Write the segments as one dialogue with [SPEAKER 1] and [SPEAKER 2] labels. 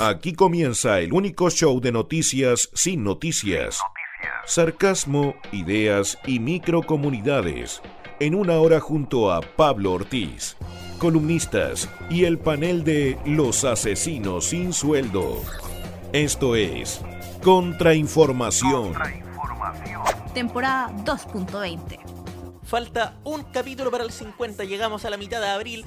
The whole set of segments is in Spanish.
[SPEAKER 1] Aquí comienza el único show de noticias sin noticias. Sarcasmo, ideas y microcomunidades. En una hora junto a Pablo Ortiz, columnistas y el panel de Los Asesinos sin Sueldo. Esto es Contrainformación.
[SPEAKER 2] Temporada 2.20.
[SPEAKER 3] Falta un capítulo para el 50, llegamos a la mitad de abril.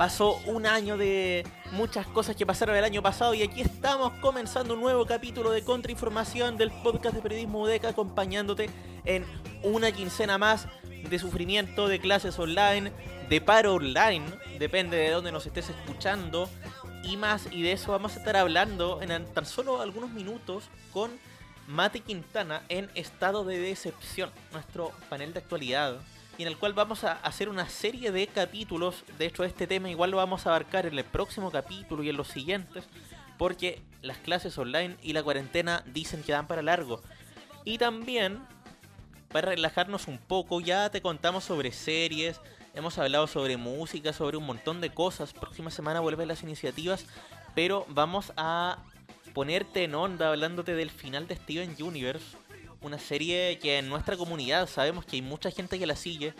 [SPEAKER 3] Pasó un año de muchas cosas que pasaron el año pasado y aquí estamos comenzando un nuevo capítulo de Contrainformación del podcast de Periodismo UDECA acompañándote en una quincena más de sufrimiento, de clases online, de paro online, depende de dónde nos estés escuchando. Y más y de eso vamos a estar hablando en tan solo algunos minutos con Mate Quintana en estado de decepción, nuestro panel de actualidad y en el cual vamos a hacer una serie de capítulos. De hecho, este tema igual lo vamos a abarcar en el próximo capítulo y en los siguientes, porque las clases online y la cuarentena dicen que dan para largo. Y también, para relajarnos un poco, ya te contamos sobre series, hemos hablado sobre música, sobre un montón de cosas. Próxima semana vuelven las iniciativas, pero vamos a ponerte en onda hablándote del final de Steven Universe una serie que en nuestra comunidad sabemos que hay mucha gente que la sigue,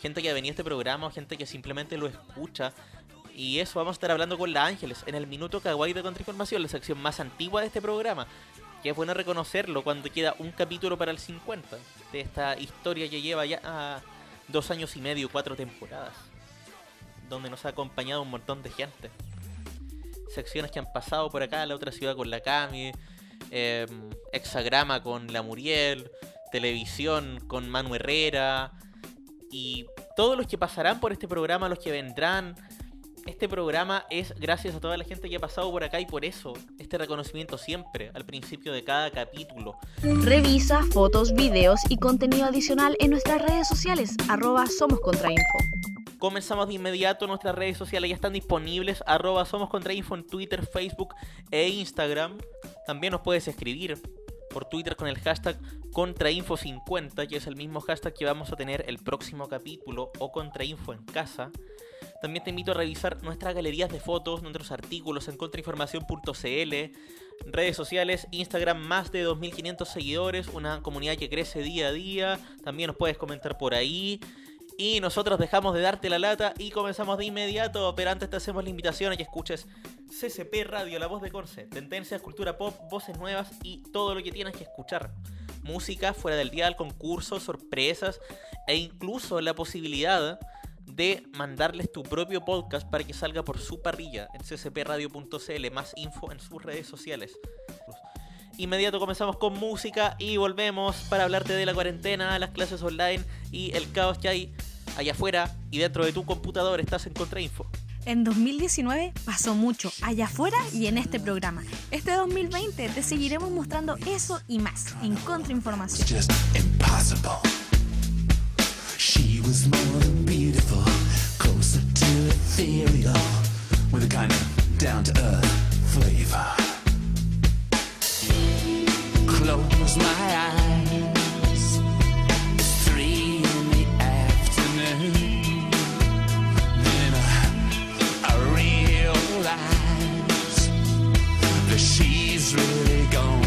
[SPEAKER 3] gente que ha venido a este programa, gente que simplemente lo escucha. Y eso vamos a estar hablando con la Ángeles en el Minuto Kawaii de Contrainformación, la sección más antigua de este programa. Que es bueno reconocerlo cuando queda un capítulo para el 50 de esta historia que lleva ya dos años y medio, cuatro temporadas. Donde nos ha acompañado un montón de gente. Secciones que han pasado por acá, la otra ciudad con la Cami, eh, Hexagrama con la Muriel, Televisión con Manu Herrera y todos los que pasarán por este programa, los que vendrán. Este programa es gracias a toda la gente que ha pasado por acá y por eso este reconocimiento siempre al principio de cada capítulo.
[SPEAKER 2] Revisa fotos, videos y contenido adicional en nuestras redes sociales, arroba Somos Contrainfo.
[SPEAKER 3] Comenzamos de inmediato, nuestras redes sociales ya están disponibles, arroba Somos Contrainfo en Twitter, Facebook e Instagram. También nos puedes escribir por Twitter con el hashtag contrainfo50, que es el mismo hashtag que vamos a tener el próximo capítulo, o contrainfo en casa. También te invito a revisar nuestras galerías de fotos, nuestros artículos en contrainformación.cl, redes sociales, Instagram más de 2.500 seguidores, una comunidad que crece día a día. También nos puedes comentar por ahí. Y nosotros dejamos de darte la lata y comenzamos de inmediato, pero antes te hacemos la invitación a que escuches CCP Radio, la voz de Corse, tendencias, cultura pop, voces nuevas y todo lo que tienes que escuchar. Música fuera del dial, concursos, sorpresas e incluso la posibilidad de mandarles tu propio podcast para que salga por su parrilla en ccpradio.cl, más info en sus redes sociales. Inmediato comenzamos con música y volvemos para hablarte de la cuarentena, las clases online y el caos que hay allá afuera y dentro de tu computador. Estás en Contrainfo.
[SPEAKER 2] En 2019 pasó mucho allá afuera y en este programa. Este 2020 te seguiremos mostrando eso y más en Contrainformación. She was more than beautiful, closer to ethereal, with a kind of down to earth flavor. Close my eyes. Three in the afternoon. Then I, I realize that she's really gone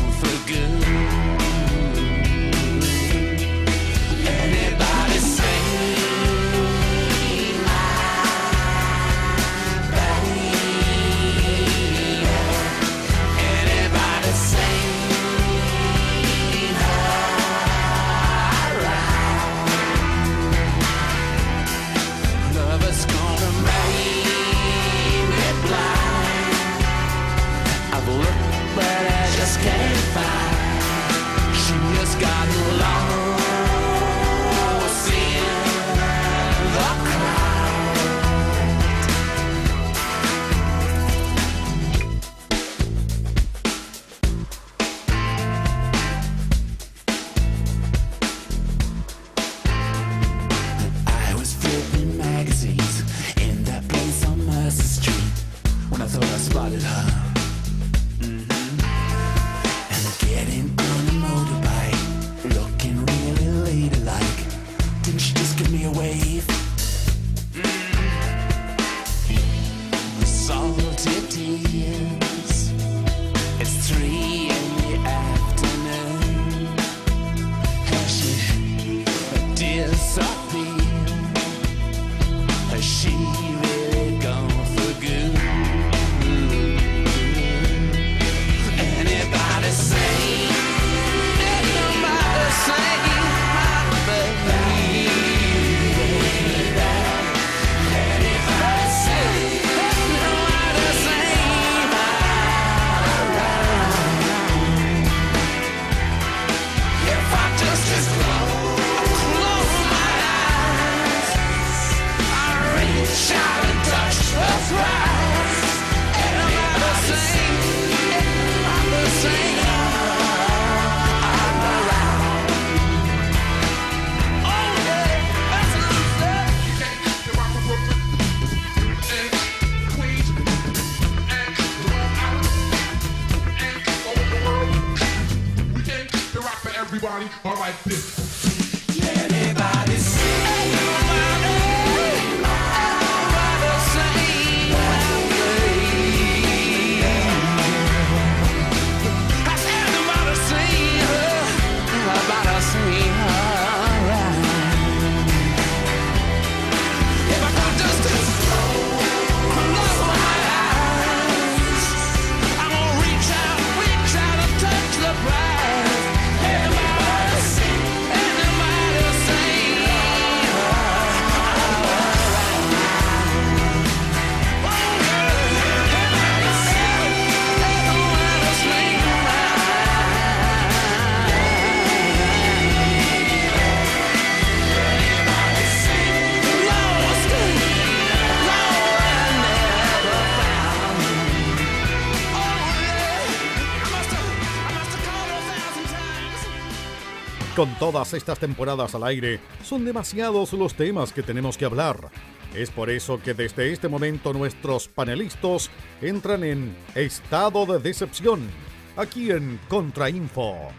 [SPEAKER 4] Con todas estas temporadas al aire, son demasiados los temas que tenemos que hablar. Es por eso que desde este momento nuestros panelistas entran en estado de decepción, aquí en Contrainfo.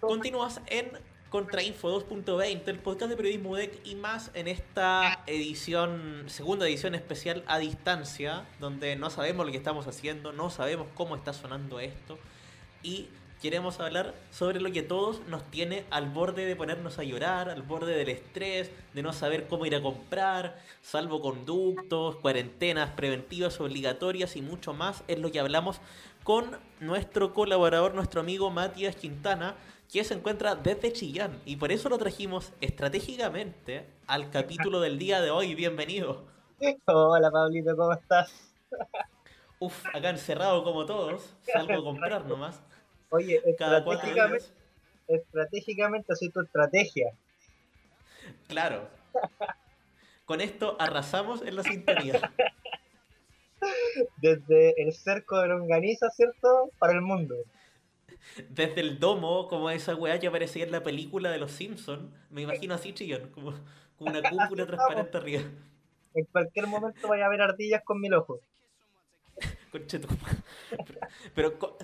[SPEAKER 3] Continúas en Contrainfo 2.20, el podcast de periodismo UDEC y más en esta edición, segunda edición especial a distancia, donde no sabemos lo que estamos haciendo, no sabemos cómo está sonando esto y queremos hablar sobre lo que todos nos tiene al borde de ponernos a llorar, al borde del estrés, de no saber cómo ir a comprar, salvoconductos, cuarentenas preventivas obligatorias y mucho más, es lo que hablamos con nuestro colaborador, nuestro amigo Matías Quintana, que se encuentra desde Chillán y por eso lo trajimos estratégicamente al capítulo del día de hoy. Bienvenido.
[SPEAKER 5] Hola Pablito, ¿cómo estás?
[SPEAKER 3] Uf, acá encerrado como todos, salgo a comprar nomás.
[SPEAKER 5] Oye, estratégicamente, estratégicamente soy tu estrategia.
[SPEAKER 3] Claro. Con esto arrasamos en la sintonía.
[SPEAKER 5] Desde el cerco de longaniza, ¿cierto? Para el mundo.
[SPEAKER 3] Desde el domo, como esa weá que aparecía en la película de los Simpsons, me imagino así chillón, como, como una cúpula transparente arriba.
[SPEAKER 5] En cualquier momento vaya a ver ardillas con mil ojos.
[SPEAKER 3] Conche. Pero, pero,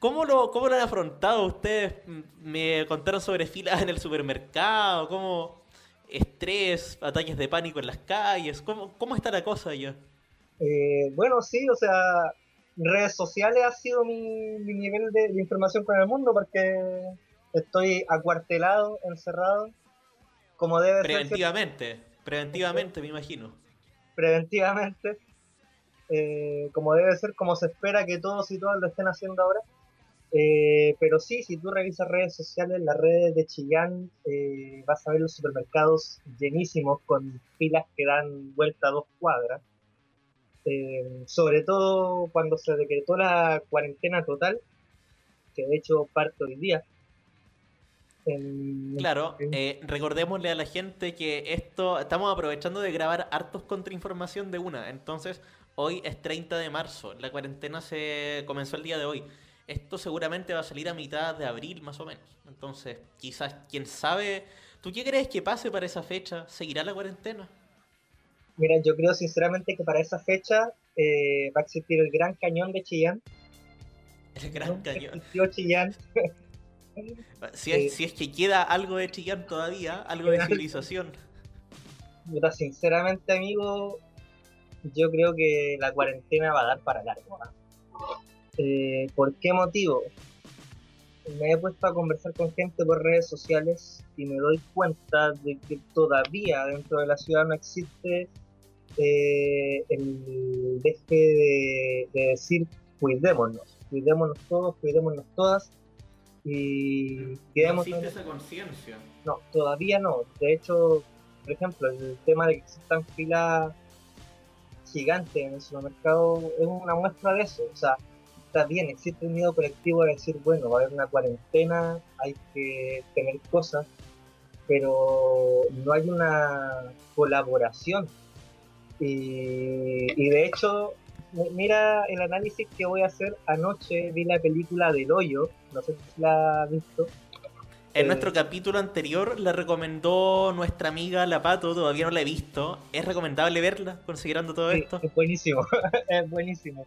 [SPEAKER 3] ¿cómo lo, ¿cómo lo han afrontado ustedes? Me contaron sobre filas en el supermercado, cómo estrés, ataques de pánico en las calles, ¿cómo, cómo está la cosa ya?
[SPEAKER 5] Eh, bueno, sí, o sea, redes sociales ha sido mi, mi nivel de, de información con el mundo porque estoy acuartelado, encerrado, como debe ser
[SPEAKER 3] Preventivamente, preventivamente me imagino.
[SPEAKER 5] preventivamente, eh, como debe ser, como se espera que todos y todas lo estén haciendo ahora. Eh, pero sí, si tú revisas redes sociales, las redes de Chillán, eh, vas a ver los supermercados llenísimos con filas que dan vuelta a dos cuadras. Eh, sobre todo cuando se decretó la cuarentena total, que de hecho parte hoy día. En-
[SPEAKER 3] Claro, eh, recordémosle a la gente que esto, estamos aprovechando de grabar hartos contrainformación de una, entonces hoy es 30 de marzo, la cuarentena se comenzó el día de hoy. Esto seguramente va a salir a mitad de abril más o menos, entonces quizás, quién sabe, ¿tú qué crees que pase para esa fecha? ¿Seguirá la cuarentena?
[SPEAKER 5] Mira, yo creo sinceramente que para esa fecha eh, va a existir el Gran Cañón de Chillán.
[SPEAKER 3] El Gran
[SPEAKER 5] Nunca
[SPEAKER 3] Cañón.
[SPEAKER 5] Chillán.
[SPEAKER 3] Si
[SPEAKER 5] Eh,
[SPEAKER 3] es, si es que queda algo de Chillán todavía, algo de civilización.
[SPEAKER 5] Puta, sinceramente, amigo, yo creo que la cuarentena va a dar para largo. ¿ah? Eh, ¿Por qué motivo? Me he puesto a conversar con gente por redes sociales y me doy cuenta de que todavía dentro de la ciudad no existe eh, el deje de, de decir cuidémonos, cuidémonos todos, cuidémonos todas y
[SPEAKER 3] No
[SPEAKER 5] quedemos
[SPEAKER 3] existe esa conciencia.
[SPEAKER 5] no, todavía no. De hecho, por ejemplo, el tema de que existan filas gigantes en el supermercado es una muestra de eso. O sea, está bien, existe un miedo colectivo de decir, bueno, va a haber una cuarentena, hay que tener cosas, pero no hay una colaboración. Y, y de hecho, mi- mira el análisis que voy a hacer. Anoche vi la película del hoyo, no sé si la has visto.
[SPEAKER 3] En
[SPEAKER 5] Eh,
[SPEAKER 3] nuestro capítulo anterior la recomendó nuestra amiga La Pato, todavía no la he visto. ¿Es recomendable verla, considerando todo
[SPEAKER 5] Sí,
[SPEAKER 3] esto?
[SPEAKER 5] es buenísimo, es buenísimo.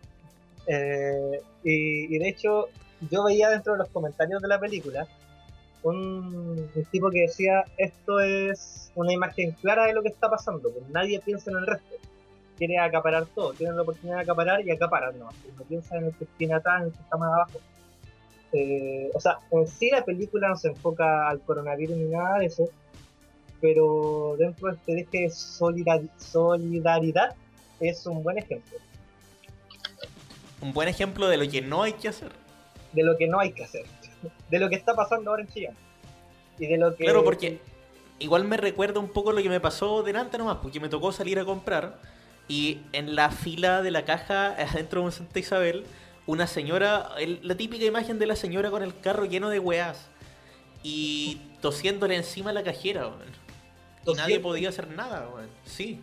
[SPEAKER 5] Eh, y, y de hecho, yo veía dentro de los comentarios de la película un, tipo que decía, esto es una imagen clara de lo que está pasando, pues nadie piensa en el resto. Quiere acaparar todo, tienen la oportunidad de acaparar y acaparan nomás. No piensa en el que tiene en el que está más abajo. Eh, o sea, en sí la película no se enfoca al coronavirus ni nada de eso, pero dentro de este solidar- solidaridad es un buen ejemplo
[SPEAKER 3] Un buen ejemplo de lo que no hay que hacer.
[SPEAKER 5] de lo que no hay que hacer, de lo que está pasando ahora en Chile. Y de lo que...
[SPEAKER 3] Claro, porque igual me recuerda un poco lo que me pasó delante nomás, porque me tocó salir a comprar y en la fila de la caja adentro de un Santa Isabel, una señora, el- la típica imagen de la señora con el carro lleno de weás y tosiéndole encima a la cajera, weón. Y nadie podía hacer nada, weón. Sí.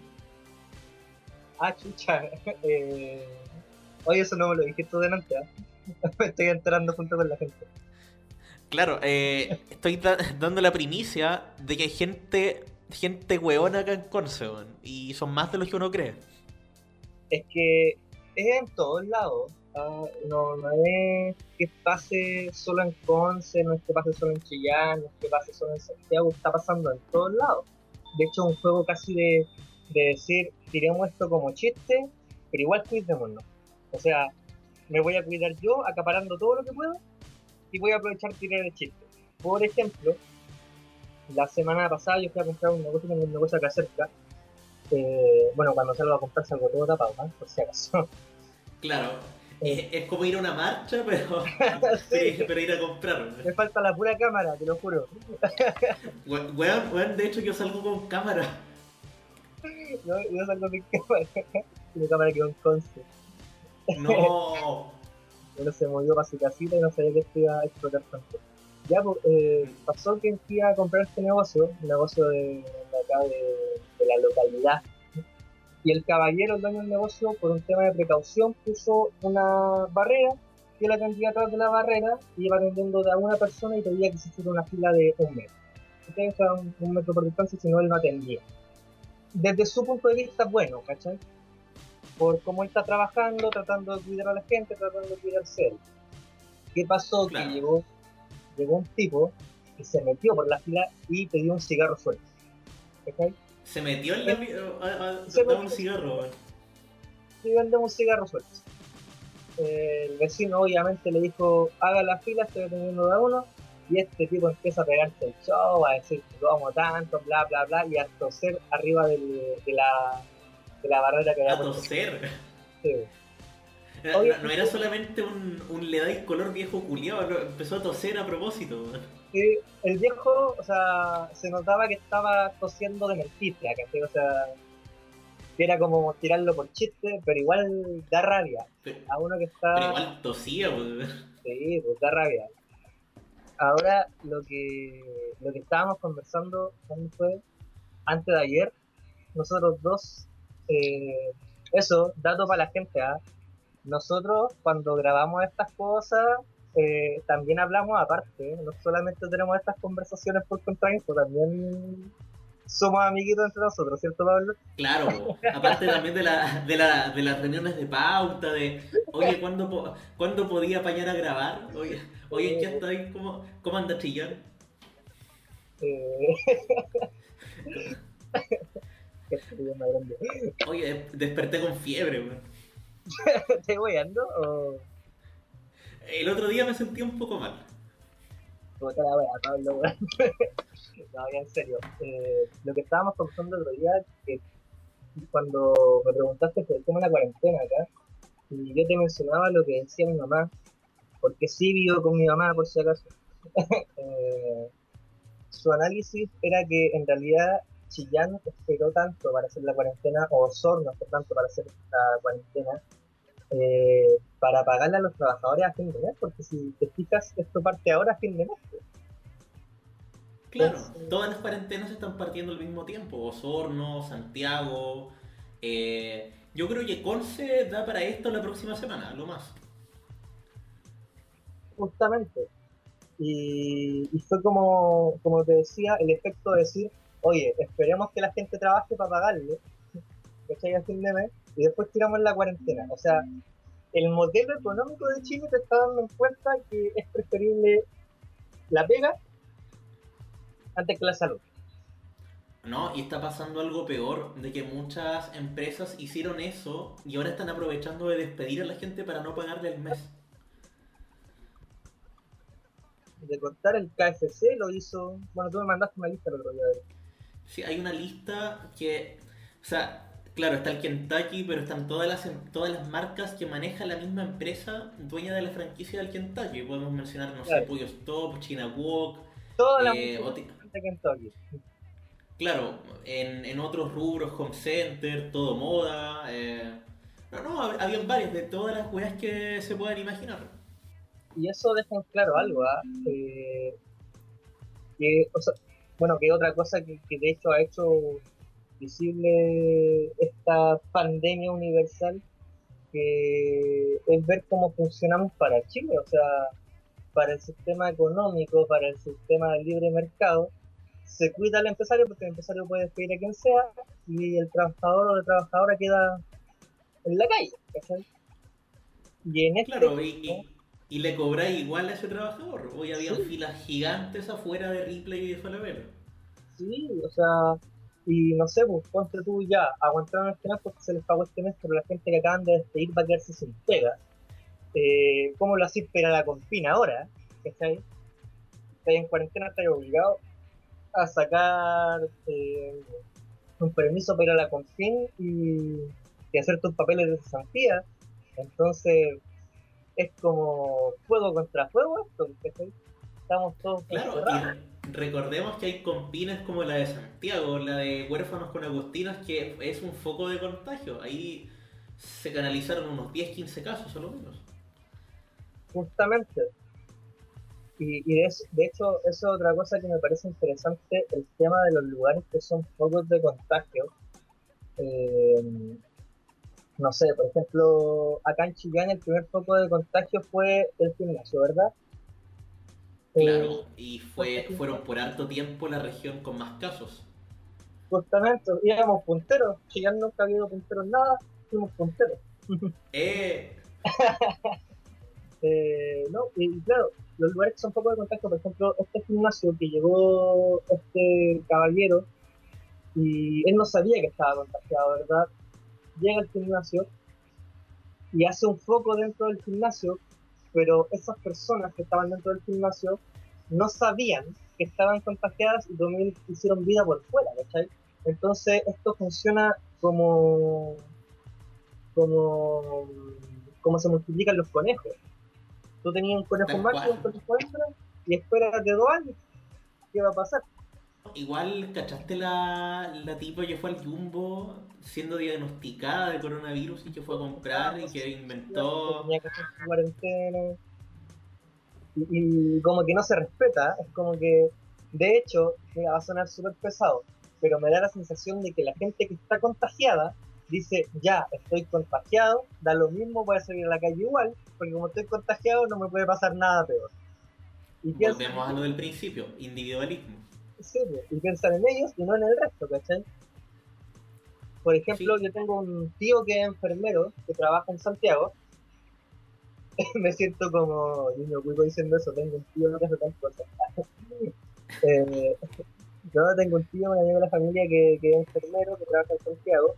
[SPEAKER 5] Ah, chucha. Eh... Oye, eso no me lo dijiste tú delante, ¿ah? Me estoy enterando junto con la gente.
[SPEAKER 3] Claro, eh, estoy da- dando la primicia de que hay gente, gente weona acá en Conce, y son más de los que uno cree.
[SPEAKER 5] Es que es en todos lados. ah, No, no es que pase solo en Conce, no es que pase solo en Chillán, no es que pase solo en Santiago, está pasando en todos lados. De hecho, es un juego casi de, de decir, tiremos esto como chiste, pero igual cuidémonos. O sea, me voy a cuidar yo acaparando todo lo que puedo y voy a aprovechar tirar el chiste. Por ejemplo, la semana pasada yo fui a comprar un negocio, un negocio acá cerca. Eh, bueno, cuando salgo a comprar salgo todo tapado, ¿no? por si acaso.
[SPEAKER 3] Claro, es, es como ir a una marcha, pero,
[SPEAKER 5] Sí.
[SPEAKER 3] pero ir a comprar.
[SPEAKER 5] Me falta la pura cámara, te lo juro.
[SPEAKER 3] We- Weón, de hecho yo salgo con cámara.
[SPEAKER 5] Yo, yo salgo sin cámara. Mi cámara quedó en Conce.
[SPEAKER 3] No.
[SPEAKER 5] Uno se movió para su casita y no sabía que esto iba a explotar tanto. Ya, pues, eh, pasó que fui a comprar este negocio, un negocio de, acá de, la localidad. Y el caballero, el dueño del negocio, por un tema de precaución, puso una barrera. Yo la atendía atrás de la barrera y iba atendiendo de una persona y pedía que se hiciera una fila de un metro. sea, un, un metro por distancia, si no, él no atendía. Desde su punto de vista, bueno, ¿cachai? Por cómo está trabajando, tratando de cuidar a la gente, tratando de cuidarse él. ¿Qué pasó?
[SPEAKER 3] Claro.
[SPEAKER 5] Que llegó, llegó un tipo que se metió por la fila y pidió un cigarro suelto.
[SPEAKER 3] Se metió en la. vi- a- a-
[SPEAKER 5] Se
[SPEAKER 3] dame un cigarro,
[SPEAKER 5] y vendemos un cigarro suelto. El vecino obviamente le dijo, haga la fila, estoy atendiendo de a uno, y este tipo empieza a pegarse el show, a decir lo amo tanto, bla, bla, bla, y a toser arriba del- de, la, de la barrera que había
[SPEAKER 3] A toser.
[SPEAKER 5] Sí.
[SPEAKER 3] No, era solamente un, un le dais color viejo culiado, empezó a toser a propósito.
[SPEAKER 5] Sí, el viejo, o sea, se notaba que estaba tosiendo de mentira, ¿cachai? O sea, era como tirarlo por chiste, pero igual da rabia.
[SPEAKER 3] Pero,
[SPEAKER 5] A uno que está...
[SPEAKER 3] pero igual tosía, weón.
[SPEAKER 5] Sí, pues da rabia. Ahora, lo que, lo que estábamos conversando, ¿cuándo fue? Antes de ayer, nosotros dos, eh, eso, dato para la gente, ¿ah? Nosotros, cuando grabamos estas cosas, eh, también hablamos aparte, ¿eh? no solamente tenemos estas conversaciones por contrainfo, también somos amiguitos entre nosotros, ¿cierto, Pablo?
[SPEAKER 3] Claro, aparte también de, la, de, la, de las reuniones de pauta, de, oye, ¿cuándo, ¿cuándo podía apañar a grabar? Oye, oye, ¿qué está ahí? ¿Cómo, cómo anda chillón?
[SPEAKER 5] Eh,
[SPEAKER 3] Oye, desperté con fiebre, weón.
[SPEAKER 5] ¿Estoy weyando o...?
[SPEAKER 3] El otro día me sentí un poco mal.
[SPEAKER 5] Puta la wea, Pablo, weón. No, ya en serio. Eh, lo que estábamos conversando el otro día, que cuando me preguntaste por el tema de la cuarentena acá, y yo te mencionaba lo que decía mi mamá, porque sí vivo con mi mamá, por si acaso. Eh, su análisis era que en realidad Chillán esperó tanto para hacer la cuarentena, o Osorno esperó tanto para hacer la cuarentena, eh, para pagarle a los trabajadores a fin de mes, porque si te fijas, esto parte ahora a fin de mes.
[SPEAKER 3] Claro,
[SPEAKER 5] Entonces-
[SPEAKER 3] todas las cuarentenas se están partiendo al mismo tiempo. Osorno, Santiago. eh, yo creo que Conce da para esto la próxima semana, lo más.
[SPEAKER 5] justamente. Y, y fue como, como te decía, el efecto de decir, oye, esperemos que la gente trabaje para pagarle, ¿cachai? A fin de mes, y después tiramos la cuarentena. O sea, el modelo económico de Chile te está dando en cuenta que es preferible la pega antes que la salud.
[SPEAKER 3] No, y está pasando algo peor, de que muchas empresas hicieron eso y ahora están aprovechando de despedir a la gente para no pagarle el mes.
[SPEAKER 5] De cortar el KFC lo hizo, bueno, tú me mandaste una lista el otro día.
[SPEAKER 3] Sí, hay una lista que, o sea, claro, está el Kentucky, pero están todas las em- todas las marcas que maneja la misma empresa dueña de la franquicia del Kentucky. Podemos mencionar, no sé. Pollo Stop, China Walk,
[SPEAKER 5] Toda la
[SPEAKER 3] Eh,
[SPEAKER 5] de Kentucky.
[SPEAKER 3] Claro, en, en otros rubros, home center, todo moda. eh, no, no, hab- habían varios de todas las weas que se puedan imaginar.
[SPEAKER 5] Y eso deja en claro algo, ¿ah? Eh, que, o sea, bueno, que otra cosa que, que de hecho ha hecho visible esta pandemia universal, que es ver cómo funcionamos para Chile, o sea, para el sistema económico, para el sistema del libre mercado, se cuida al empresario porque el empresario puede despedir a quien sea y el trabajador o la trabajadora queda en la calle, ¿cachai? Y en este
[SPEAKER 3] Claro, y, le cobráis igual a ese trabajador. Hoy habían
[SPEAKER 5] Sí.
[SPEAKER 3] filas gigantes afuera de Ripley y de Falabella.
[SPEAKER 5] Sí, o sea, y no sé, pues ponte tú ya, aguantaron este mes porque se les pagó este mes, pero la gente que acaban de despedir va a quedarse sin pega. Eh, ¿Cómo lo hacís para la confina ahora? ¿Cachai? Estás en cuarentena, estás obligado a sacar eh, un permiso para la confin y, y hacer tus papeles de cesantía. Entonces, es como fuego contra fuego esto. Estamos todos
[SPEAKER 3] Claro, y recordemos que hay compines como la de Santiago, la de Huérfanos con Agustinos, que es un foco de contagio. Ahí se canalizaron unos 10-15 casos, o lo menos.
[SPEAKER 5] Justamente. Y, y de hecho, eso es otra cosa que me parece interesante, el tema de los lugares que son focos de contagio. Eh, no sé, por ejemplo, acá en Chillán el primer foco de contagio fue el gimnasio, ¿verdad? Eh,
[SPEAKER 3] Claro, y fue, fueron por harto tiempo la región con más casos.
[SPEAKER 5] justamente, íbamos punteros, Chillán nunca ha habido punteros nada, fuimos punteros.
[SPEAKER 3] Eh,
[SPEAKER 5] Eh, no, y, y claro, los lugares que son poco de contacto, por ejemplo, este gimnasio que llegó este caballero y él no sabía que estaba contagiado, ¿verdad? Llega al gimnasio y hace un foco dentro del gimnasio, pero esas personas que estaban dentro del gimnasio no sabían que estaban contagiadas y también hicieron vida por fuera, ¿cachai? Entonces esto funciona como como como se multiplican los conejos. Tú tenías un conejo macho y un conejo hembra y espérate dos años. ¿Qué va a pasar?
[SPEAKER 3] Igual, ¿cachaste la, la tipa que fue al Jumbo siendo diagnosticada de coronavirus y que fue a comprar y que inventó...
[SPEAKER 5] Tenía que hacer su cuarentena. Y, y como que no se respeta, es como que, de hecho, mira, va a sonar súper pesado, pero me da la sensación de que la gente que está contagiada dice, ya, estoy contagiado, da lo mismo, voy a salir a la calle igual, porque como estoy contagiado no me puede pasar nada peor. Y
[SPEAKER 3] Volvemos a lo del principio, individualismo.
[SPEAKER 5] Sí, y piensan en ellos y no en el resto, ¿cachai? Por ejemplo,
[SPEAKER 3] Sí.
[SPEAKER 5] yo tengo un tío que es enfermero, que trabaja en Santiago. Me siento como niño cuico diciendo eso, tengo un tío que hace tal cosa. eh, yo tengo un tío, un amigo de la familia que, que es enfermero, que trabaja en Santiago.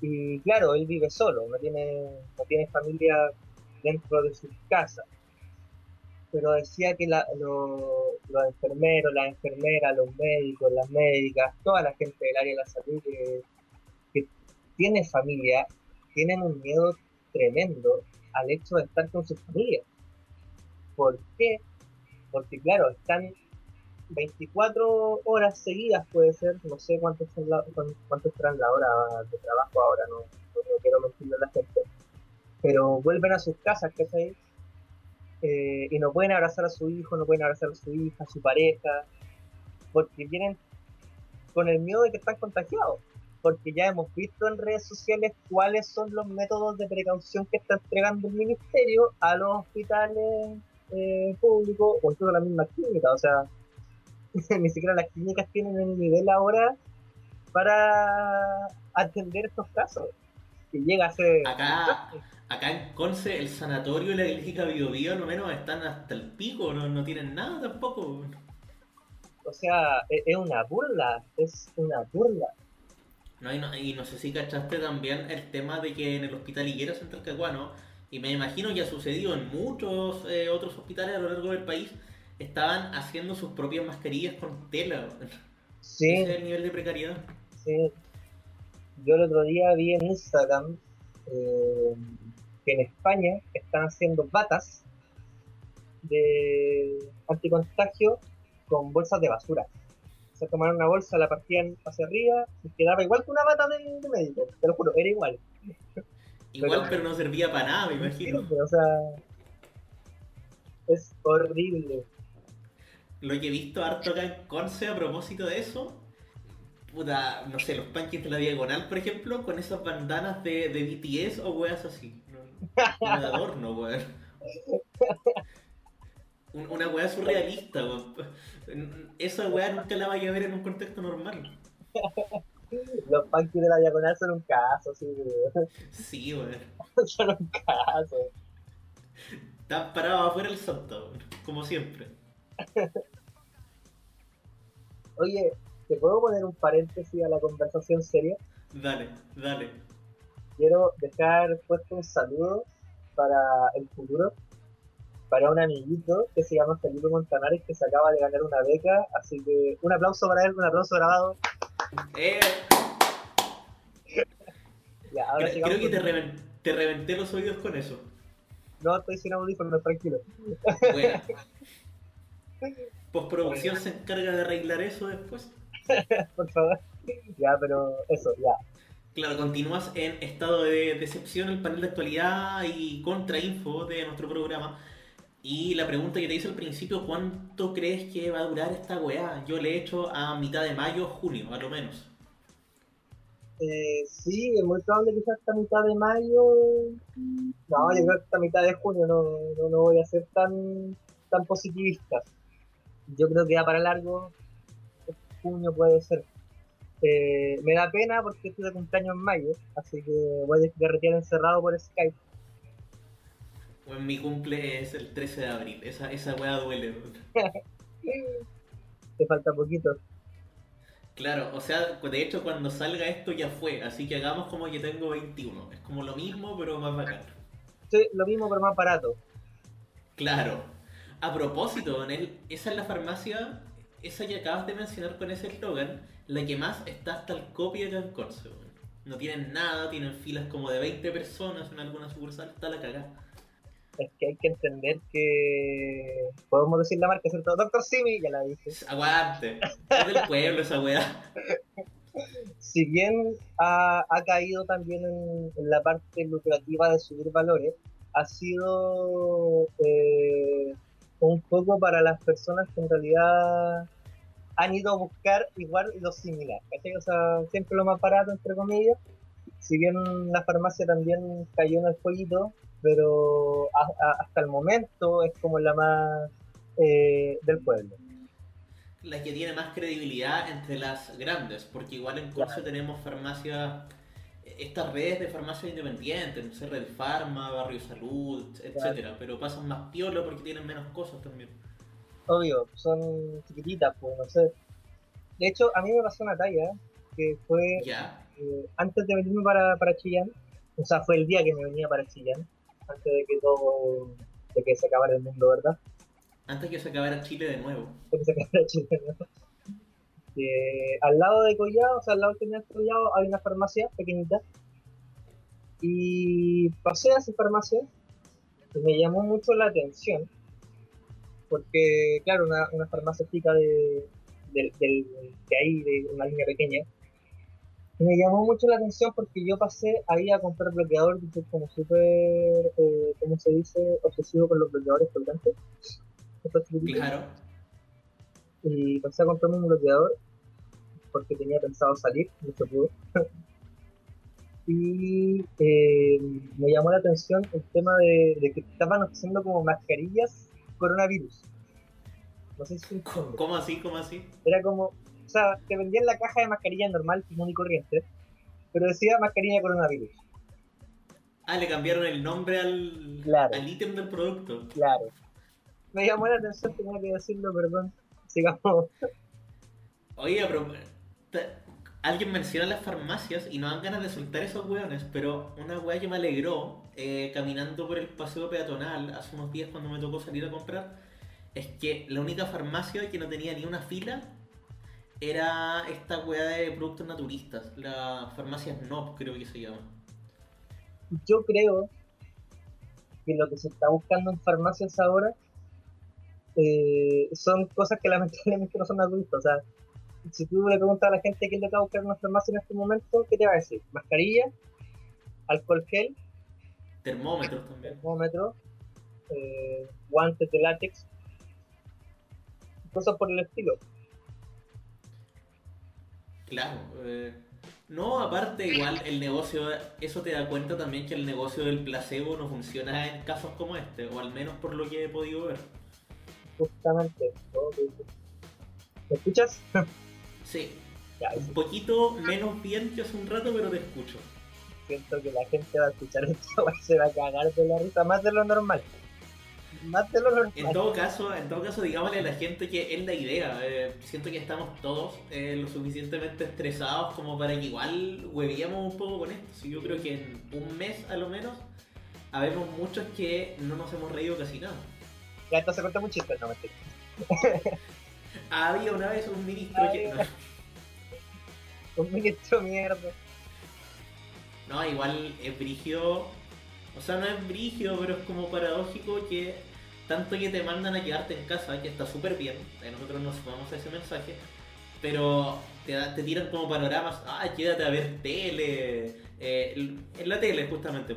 [SPEAKER 5] Y claro, él vive solo, no tiene, no tiene familia dentro de su casa. Pero decía que la- lo- los enfermeros, las enfermeras, los médicos, las médicas, toda la gente del área de la salud que, tiene familia, tienen un miedo tremendo al hecho de estar con su familia. ¿Por qué? Porque claro, están 24 horas seguidas, puede ser, no sé cuánto, son la, cuán- cuánto serán la hora de trabajo ahora, no, no quiero mentirle a la gente, pero vuelven a sus casas, ¿cachai? Eh, y no pueden abrazar a su hijo, no pueden abrazar a su hija, a su pareja, porque vienen con el miedo de que están contagiados. Porque ya hemos visto en redes sociales cuáles son los métodos de precaución que está entregando el ministerio a los hospitales eh, públicos o incluso a las mismas clínicas. O sea, ni siquiera las clínicas tienen el nivel ahora para atender estos casos. Que llega a ser.
[SPEAKER 3] Acá, acá en Conce, el sanatorio y la clínica Bio Bio, lo menos están hasta el pico, no, no tienen nada tampoco.
[SPEAKER 5] O sea, e- es una burla, es una burla.
[SPEAKER 3] No, y, no, y no sé si cachaste también el tema de que en el hospital Higuera Central Caguano, y me imagino que ha sucedido en muchos eh, otros hospitales a lo largo del país, estaban haciendo sus propias mascarillas con tela.
[SPEAKER 5] Sí,
[SPEAKER 3] Ese es el nivel de precariedad.
[SPEAKER 5] sí. Yo el otro día vi en Instagram eh, que en España están haciendo batas de anticontagio con bolsas de basura. O sea, tomaron una bolsa, la partían hacia arriba y quedaba igual que una bata de, de médico. Te lo juro, era igual.
[SPEAKER 3] Igual,
[SPEAKER 5] Pero-
[SPEAKER 3] pero no servía para nada, me imagino.
[SPEAKER 5] O sea, es horrible.
[SPEAKER 3] Lo que he visto harto acá en Conce a propósito de eso, puta, no sé, los panques de la diagonal, por ejemplo, con esas bandanas de, de BTS o weas así. De adorno, weón. Un- Una wea surrealista, weón. Esa wea nunca la vaya a ver en un contexto normal.
[SPEAKER 5] Los punkies de la diagonal son un caso, sí,
[SPEAKER 3] Sí, weón.
[SPEAKER 5] son un caso.
[SPEAKER 3] Están parados afuera el santo, weón. Como siempre.
[SPEAKER 5] Oye, ¿te puedo poner un paréntesis a la conversación seria?
[SPEAKER 3] Dale, dale.
[SPEAKER 5] Quiero dejar puesto un saludo para el futuro, para un amiguito que se llama Felipe Montanares que se acaba de ganar una beca, así que un aplauso para él, un aplauso grabado.
[SPEAKER 3] Eh,
[SPEAKER 5] Ya, ahora
[SPEAKER 3] creo, que te, reven- te reventé los oídos con eso.
[SPEAKER 5] No, estoy sin audífonos, tranquilo.
[SPEAKER 3] Bueno. Postproducción se encarga de arreglar eso después.
[SPEAKER 5] Por favor. Ya, pero eso, ya.
[SPEAKER 3] Claro, continúas en estado de decepción el panel de actualidad y contrainfo de nuestro programa. Y la pregunta que te hice al principio, ¿cuánto crees que va a durar esta weá? Yo le he hecho a mitad de mayo, junio, a lo menos.
[SPEAKER 5] Eh, sí, es muy probable que sea hasta mitad de mayo. No, yo creo que hasta mitad de junio no, no, voy a ser tan, tan positivista. Yo creo que va para largo. Junio puede ser. Eh, me da pena porque estoy de cumpleaños en mayo, así que voy a derretir encerrado por Skype.
[SPEAKER 3] Bueno, mi cumple es el 13 de abril. Esa, esa weá duele.
[SPEAKER 5] Te falta poquito.
[SPEAKER 3] Claro, o sea, de hecho cuando salga esto ya fue. Así que hagamos como que tengo 21. Es como lo mismo, pero más bacán.
[SPEAKER 5] Sí, lo mismo, pero más barato.
[SPEAKER 3] Claro. A propósito, Donel, esa es la farmacia, esa que acabas de mencionar con ese eslogan, la que más está hasta el copia Corse, weón. No tienen nada, tienen filas como de 20 personas en alguna sucursal, está la cagada.
[SPEAKER 5] Es que hay que entender que. Podemos decir la marca, ¿cierto? Doctor Simi, ya la dije.
[SPEAKER 3] Aguante. Es del pueblo esa weá.
[SPEAKER 5] si bien ha, ha caído también en, en la parte lucrativa de subir valores, ha sido eh, un poco para las personas que en realidad han ido a buscar igual lo similar, ¿cachai? O sea, siempre lo más barato, entre comillas. Si bien la farmacia también cayó en el jueguito, pero a- a- hasta el momento es como la más eh, del pueblo.
[SPEAKER 3] La que tiene más credibilidad entre las grandes, porque igual en Corse tenemos farmacias, estas redes de farmacias independientes, no sé, Red Pharma, Barrio Salud, etcétera, pero pasan más piola porque tienen menos cosas también.
[SPEAKER 5] obvio, son chiquititas, pues no sé. De hecho, a mí me pasó una talla que fue
[SPEAKER 3] Ya,
[SPEAKER 5] eh, antes de venirme para, para Chillán, o sea, fue el día que me venía para Chillán, antes de que todo, de que se acabara el mundo, ¿verdad?
[SPEAKER 3] Antes que se acabara Chile de nuevo.
[SPEAKER 5] porque se acabara Chile, ¿no? Que al lado de Collado, o sea, al lado del de Collado, hay una farmacia pequeñita. Y pasé a esa farmacia y me llamó mucho la atención. Porque, claro, una, una farmacia chica de, del- que hay de una línea pequeña. Me llamó mucho la atención porque yo pasé ahí a comprar bloqueador, como súper, eh, ¿cómo se dice? Obsesivo con los bloqueadores colgantes.
[SPEAKER 3] Claro.
[SPEAKER 5] Y a comprarme un bloqueador porque tenía pensado salir, no se pudo. y eh, me llamó la atención el tema de, de que estaban haciendo como mascarillas coronavirus. No sé si.
[SPEAKER 3] ¿Cómo así? ¿Cómo así?
[SPEAKER 5] Era como, o sea, te vendían la caja de mascarilla normal, común y corriente, pero decía mascarilla coronavirus.
[SPEAKER 3] Ah, le cambiaron el nombre al,
[SPEAKER 5] Claro.
[SPEAKER 3] al ítem del producto.
[SPEAKER 5] Claro. Me llamó la atención, tenía que decirlo, perdón.
[SPEAKER 3] Oye, pero alguien menciona las farmacias y no dan ganas de soltar esos hueones, pero una hueá que me alegró eh, caminando por el paseo peatonal hace unos días cuando me tocó salir a comprar es que la única farmacia que no tenía ni una fila era esta hueá de productos naturistas, la farmacia Snob creo que se llama.
[SPEAKER 5] yo creo que lo que se está buscando en farmacias ahora eh, son cosas que lamentablemente no son naturistas. O sea, si tú le preguntas a la gente qué es lo que va a buscar en una farmacia en este momento, ¿qué te va a decir? Mascarilla, alcohol gel,
[SPEAKER 3] Termómetros también.
[SPEAKER 5] termómetro, eh, guantes de látex, cosas por el estilo.
[SPEAKER 3] Claro. eh, no, aparte igual el negocio, eso te da cuenta también que el negocio del placebo no funciona en casos como este, o al menos por lo que he podido ver.
[SPEAKER 5] Justamente. ¿Me escuchas?
[SPEAKER 3] Sí,
[SPEAKER 5] Ya,
[SPEAKER 3] un poquito menos bien que hace un rato, pero te escucho.
[SPEAKER 5] siento que la gente va a escuchar esto y se va a cagar de la risa, más de lo normal. Más de lo normal.
[SPEAKER 3] En todo caso, en todo caso, digámosle a la gente que es la idea. eh, siento que estamos todos eh, lo suficientemente estresados como para que igual huevíamos un poco con esto. Sí, yo creo que en un mes a lo menos habemos muchos que no nos hemos reído casi nada.
[SPEAKER 5] Ya entonces cuenta un chiste, no mentira.
[SPEAKER 3] Había una vez un ministro que...
[SPEAKER 5] Había- Un ministro mierda.
[SPEAKER 3] No, igual es brigio. O sea, no es brigio, pero es como paradójico que tanto que te mandan a quedarte en casa, que está súper bien, eh, nosotros nos sumamos a ese mensaje, pero te, tiran como panoramas, ah, quédate a ver tele, eh, en la tele justamente,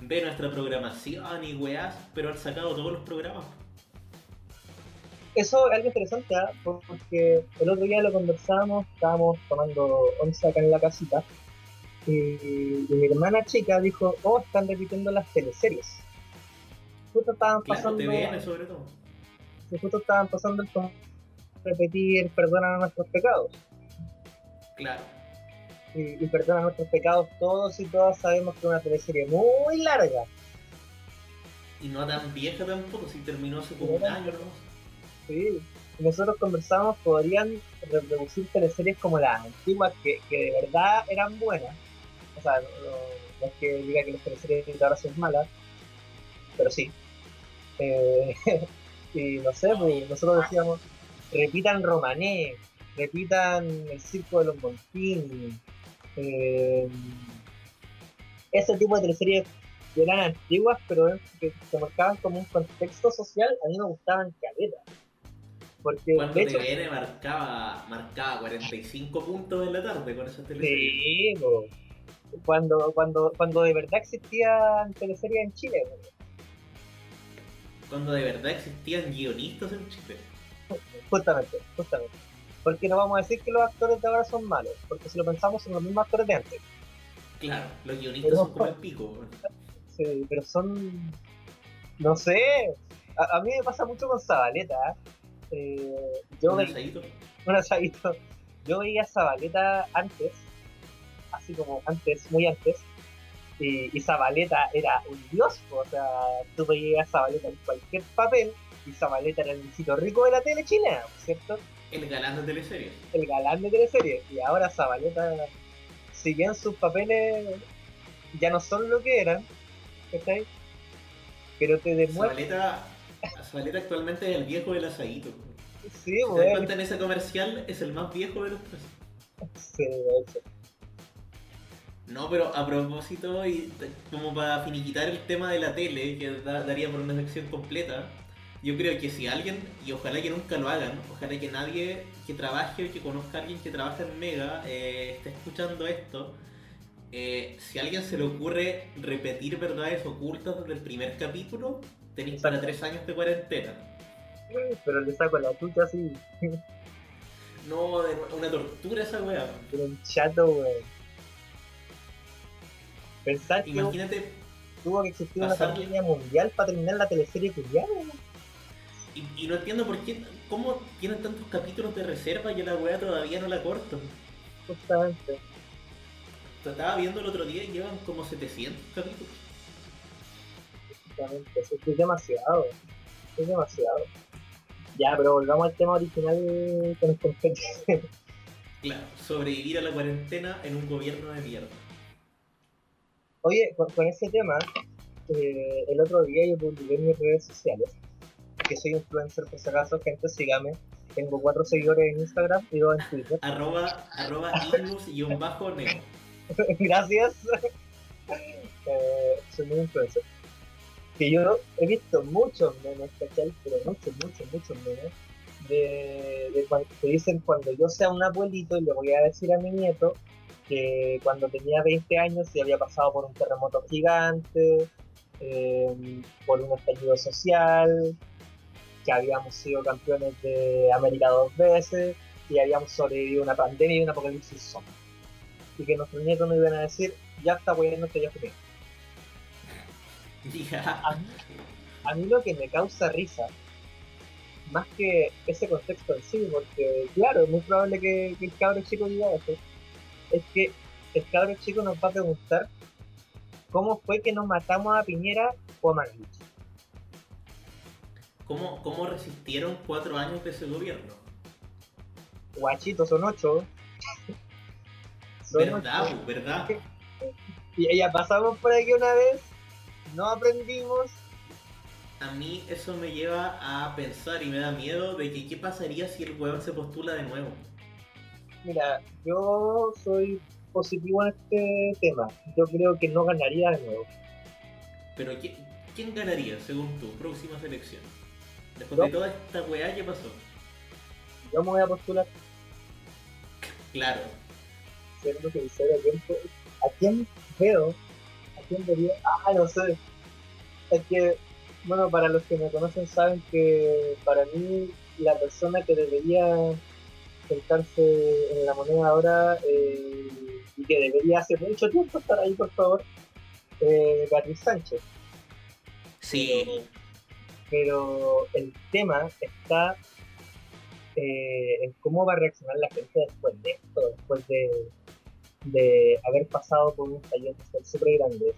[SPEAKER 3] ve nuestra programación y weás, pero han sacado todos los programas.
[SPEAKER 5] Eso es algo interesante, ¿ah? porque el otro día lo conversábamos, estábamos tomando once acá en la casita, y, y mi hermana chica dijo, oh, están repitiendo las teleseries. Justo estaban
[SPEAKER 3] Claro,
[SPEAKER 5] pasando,
[SPEAKER 3] TVN sobre todo.
[SPEAKER 5] justo estaban pasando el repetir perdona nuestros pecados.
[SPEAKER 3] Claro.
[SPEAKER 5] Y, y perdona nuestros pecados, todos y todas sabemos que es una teleserie muy larga.
[SPEAKER 3] Y no tan vieja tampoco, si terminó hace como un año nomás.
[SPEAKER 5] Sí, nosotros conversamos, podrían reproducir teleseries como las antiguas, que, que de verdad eran buenas. O sea, no, es que diga que las teleseries de ahora son malas, pero sí. Eh, y no sé, pues nosotros decíamos, repitan Romané, repitan el circo de los Montini, eh, ese tipo de teleseries que eran antiguas, pero que se marcaban como un contexto social, a mí me gustaban caleta. Porque
[SPEAKER 3] Cuando
[SPEAKER 5] de hecho,
[SPEAKER 3] TVN marcaba, marcaba 45 puntos en la tarde con esas teleseries.
[SPEAKER 5] sí, cuando, cuando, cuando de verdad existían teleseries en Chile.
[SPEAKER 3] Cuando de verdad existían guionistas en Chile.
[SPEAKER 5] justamente, justamente. Porque no vamos a decir que los actores de ahora son malos, porque si lo pensamos son los mismos actores de antes.
[SPEAKER 3] Claro, los guionistas
[SPEAKER 5] Pero-
[SPEAKER 3] son como el pico.
[SPEAKER 5] Sí, pero son. No sé. A, a mí me pasa mucho con Zabaleta. ¿eh? Eh, yo
[SPEAKER 3] Un
[SPEAKER 5] ve-
[SPEAKER 3] asadito.
[SPEAKER 5] un asadito. Yo veía a Zabaleta antes, así como antes, muy antes, y, y Zabaleta era un dios, o sea, tú veías a Zabaleta en cualquier papel, y Zabaleta era el visito rico de la tele chilena, ¿cierto?
[SPEAKER 3] El galán de teleseries.
[SPEAKER 5] El galán de teleserie, y ahora Zabaleta, si bien sus papeles ya no son lo que eran, ¿cachai? Pero te demuestra...
[SPEAKER 3] Zabaleta, Zabaleta actualmente es el viejo del asadito.
[SPEAKER 5] Sí,
[SPEAKER 3] te das cuenta en ese comercial, es el más viejo de los tres.
[SPEAKER 5] Sí, de hecho.
[SPEAKER 3] No, pero a propósito, y como para finiquitar el tema de la tele, que da- daría por una sección completa, yo creo que si alguien, y ojalá que nunca lo hagan, ojalá que nadie que trabaje o que conozca a alguien que trabaja en Mega eh, esté escuchando esto, eh, si a alguien se le ocurre repetir verdades ocultas desde el primer capítulo, tenéis para tres años de cuarentena.
[SPEAKER 5] Pero le saco la chucha así.
[SPEAKER 3] No, una tortura esa weá.
[SPEAKER 5] Pero un chato, weón. Pensar que
[SPEAKER 3] Imagínate
[SPEAKER 5] tuvo que existir una pandemia mundial para terminar la teleserie culiada.
[SPEAKER 3] Y, y no entiendo por qué, cómo tienen tantos capítulos de reserva y la weá todavía no la cortan.
[SPEAKER 5] Justamente.
[SPEAKER 3] Estaba viendo el otro día y llevan como 700 capítulos.
[SPEAKER 5] Justamente. Eso es demasiado. Es demasiado. Ya, pero volvamos al tema original que nos compete.
[SPEAKER 3] Claro, sobrevivir a la cuarentena en un gobierno de mierda.
[SPEAKER 5] Oye, con, con ese tema, eh, el otro día yo publiqué en mis redes sociales que soy influencer, por si acaso, gente, sígame. Tengo cuatro seguidores en Instagram y dos en Twitter.
[SPEAKER 3] Arroba, arroba Ignus-neo.
[SPEAKER 5] Gracias. Eh, soy muy influencer. Que yo he visto muchos memes, ¿cachai? Pero muchos, muchos, muchos memes. De, de cuando te dicen cuando yo sea un abuelito y le voy a decir a mi nieto que cuando tenía 20 años y había pasado por un terremoto gigante, eh, por un estallido social, que habíamos sido campeones de América dos veces y habíamos sobrevivido una pandemia y un apocalipsis zombie y que nuestros nietos nos iban a decir, ya está bueno que ya fue. A mí, a mí lo que me causa risa, más que ese contexto en sí, porque claro, es muy probable que, que el cabro chico diga eso, es que el cabro chico nos va a preguntar cómo fue que nos matamos a Piñera o a Manuel.
[SPEAKER 3] ¿Cómo, ¿Cómo resistieron cuatro años de ese gobierno?
[SPEAKER 5] Guachitos son ocho. Son
[SPEAKER 3] ¿Verdad,
[SPEAKER 5] ocho.
[SPEAKER 3] verdad?
[SPEAKER 5] Y ya pasamos por aquí una vez, no aprendimos,
[SPEAKER 3] A mí eso me lleva a pensar y me da miedo de que qué pasaría si el weón se postula de nuevo.
[SPEAKER 5] Mira, yo soy positivo en este tema. Yo creo que no ganaría de nuevo.
[SPEAKER 3] Pero ¿qui- ¿quién ganaría, según tú, próximas elecciones? Después
[SPEAKER 5] Yo.
[SPEAKER 3] de toda esta weá que pasó.
[SPEAKER 5] Yo me voy a postular
[SPEAKER 3] Claro,
[SPEAKER 5] siendo sincero. ¿A quién, ¿A quién veo? Ah, no sé. Es que, bueno, para los que me conocen saben que para mí la persona que debería sentarse en la moneda ahora eh, y que debería hace mucho tiempo estar ahí, por favor, eh, Beatriz Sánchez.
[SPEAKER 3] sí.
[SPEAKER 5] pero el tema está eh, en cómo va a reaccionar la gente después de esto, después de, de haber pasado por un estallido social súper grande,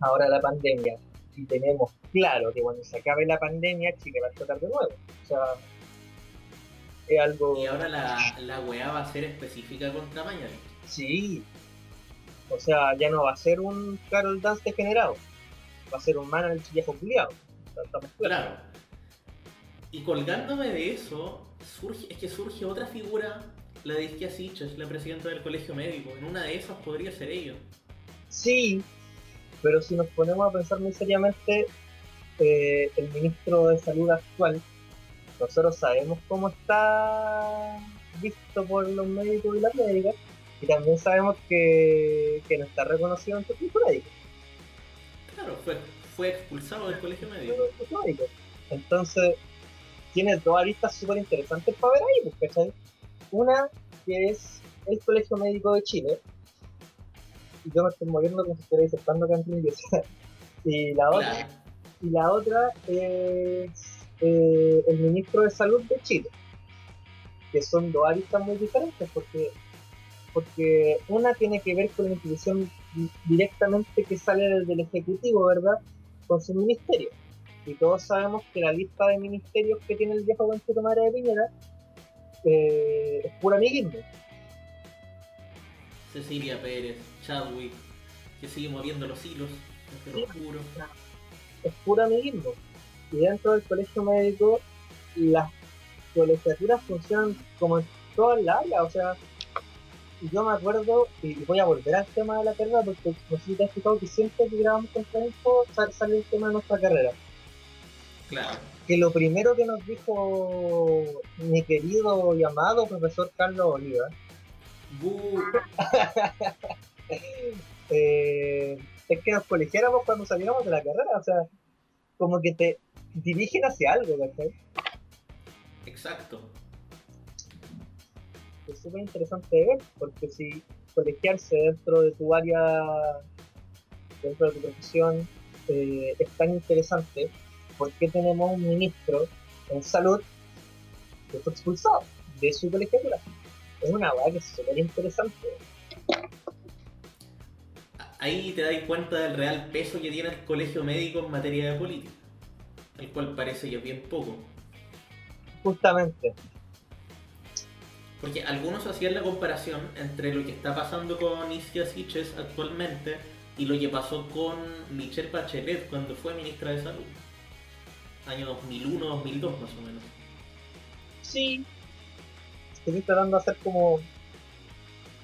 [SPEAKER 5] ahora la pandemia, y tenemos claro que cuando se acabe la pandemia Chile va a explotar de nuevo. O sea, es algo...
[SPEAKER 3] Y ahora la, la weá va a ser específica contra Mañalich.
[SPEAKER 5] Sí. O sea, ya no va a ser un Carol Dance degenerado, va a ser un man al viejo culiado. Estamos claros.
[SPEAKER 3] Claro. Y colgándome de eso, surge, es que surge otra figura, la de Isquia Siches, la presidenta del colegio médico. En una de esas podría ser ellos.
[SPEAKER 5] Sí, pero si nos ponemos a pensar muy seriamente, eh, el ministro de Salud actual, nosotros sabemos cómo está visto por los médicos y las médicas, y también sabemos que, que no está reconocido en su tipo médico.
[SPEAKER 3] Claro, fue, fue expulsado del colegio médico.
[SPEAKER 5] Entonces, tienes dos aristas súper interesantes para ver ahí, pues, ¿cachai? Una que es el Colegio Médico de Chile, y yo me estoy moviendo como si estuviera disertando acá en y la otra y la otra es eh, el ministro de Salud de Chile, que son dos aristas muy diferentes, porque, porque una tiene que ver con la institución di- directamente que sale desde el Ejecutivo, ¿verdad? Con su ministerio. Y todos sabemos que la lista de ministerios que tiene el viejo Conchito Madre de Piñera eh, es pura amiguismo.
[SPEAKER 3] Cecilia Pérez, Chadwick, que sigue moviendo los hilos, te lo juro.
[SPEAKER 5] es puro amiguismo. Y dentro del colegio médico, las colegiaturas funcionan como en todas las áreas. O sea, yo me acuerdo, y voy a volver al tema de la carrera, porque no sé si te has fijado que siempre que grabamos con sale, sale el tema de nuestra carrera.
[SPEAKER 3] Claro.
[SPEAKER 5] Que lo primero que nos dijo mi querido y amado profesor Carlos Oliva eh, es que nos colegiáramos cuando saliéramos de la carrera, o sea, como que te dirigen hacia algo, ¿cachai?
[SPEAKER 3] Exacto.
[SPEAKER 5] Es súper interesante de ver, porque si colegiarse dentro de tu área, dentro de tu profesión, eh, es tan interesante, ¿por qué tenemos un ministro en salud que fue expulsado de su colegiatura? Es una weá que es súper interesante.
[SPEAKER 3] Ahí te das cuenta del real peso que tiene el colegio médico en materia de política. El cual parece que es bien poco.
[SPEAKER 5] Justamente,
[SPEAKER 3] Porque algunos hacían la comparación entre lo que está pasando con Isia Siches actualmente y lo que pasó con Michelle Bachelet cuando fue ministra de Salud. Año 2001-2002 más o menos.
[SPEAKER 5] Sí. Estoy tratando de hacer como.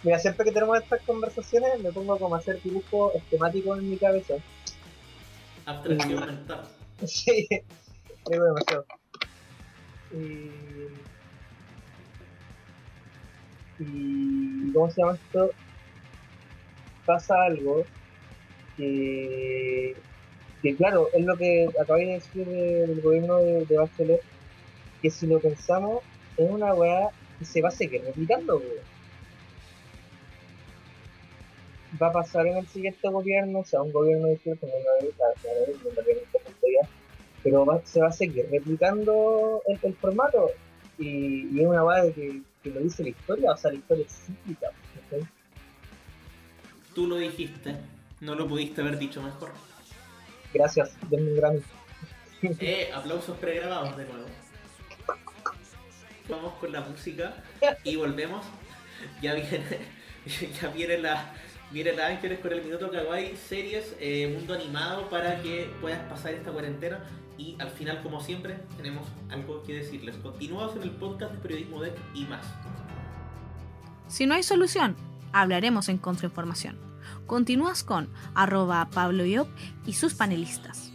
[SPEAKER 5] Mira, siempre que tenemos estas conversaciones me pongo como a hacer dibujos esquemáticos en mi cabeza.
[SPEAKER 3] Abstracción mental.
[SPEAKER 5] Sí, digo demasiado. Y. Y. ¿Cómo se llama esto? Pasa algo que. Que, claro, es lo que acabáis de decir de- del gobierno de, de que si lo pensamos, es una weá que se va a seguir replicando, weón. Va a pasar en el siguiente gobierno, o sea, un gobierno de la- pero va- se va a seguir replicando el, formato y, es una weá que, que lo dice la historia, o sea, la historia es cíclica.
[SPEAKER 3] Tú lo dijiste, no lo pudiste haber dicho mejor.
[SPEAKER 5] Gracias, denme un Grammy.
[SPEAKER 3] Eh, aplausos pregrabados de nuevo. Vamos con la música y volvemos. Ya viene, ya viene la, viene la Ángeles con el minuto kawaii series, eh, mundo animado para que puedas pasar esta cuarentena. Y al final, como siempre, tenemos algo que decirles. Continuamos en el podcast de Periodismo DEC y más.
[SPEAKER 6] Si no hay solución, hablaremos en contrainformación. Continúas con arroba Pablo Iop y sus panelistas.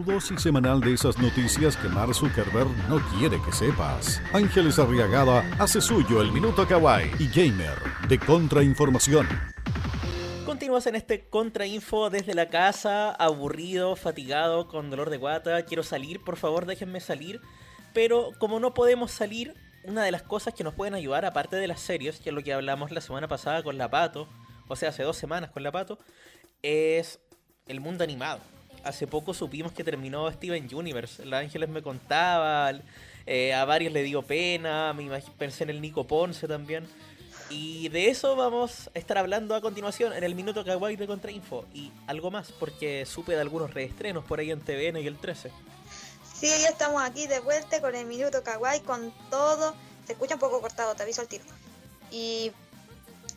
[SPEAKER 4] Tu dosis semanal de esas noticias que Mark Zuckerberg no quiere que sepas. Ángeles Arriagada hace suyo el Minuto Kawaii y Gamer de Contrainformación.
[SPEAKER 3] Continuamos en este contrainfo desde la casa, aburrido, fatigado, con dolor de guata. Quiero salir, por favor, déjenme salir. Pero como no podemos salir, una de las cosas que nos pueden ayudar, aparte de las series, que es lo que hablamos la semana pasada con la Pato, o sea, hace dos semanas con la Pato, es el mundo animado. Hace poco supimos que terminó Steven Universe. La Ángeles me contaba, eh, a varios le dio pena, me pensé en el Nico Ponce también. Y de eso vamos a estar hablando a continuación en el Minuto Kawaii de Contrainfo. Y algo más, porque supe de algunos reestrenos por ahí en TVN y el 13.
[SPEAKER 7] Sí, ya estamos aquí de vuelta con el minuto kawaii, con todo. Se escucha un poco cortado, te aviso al tiro. Y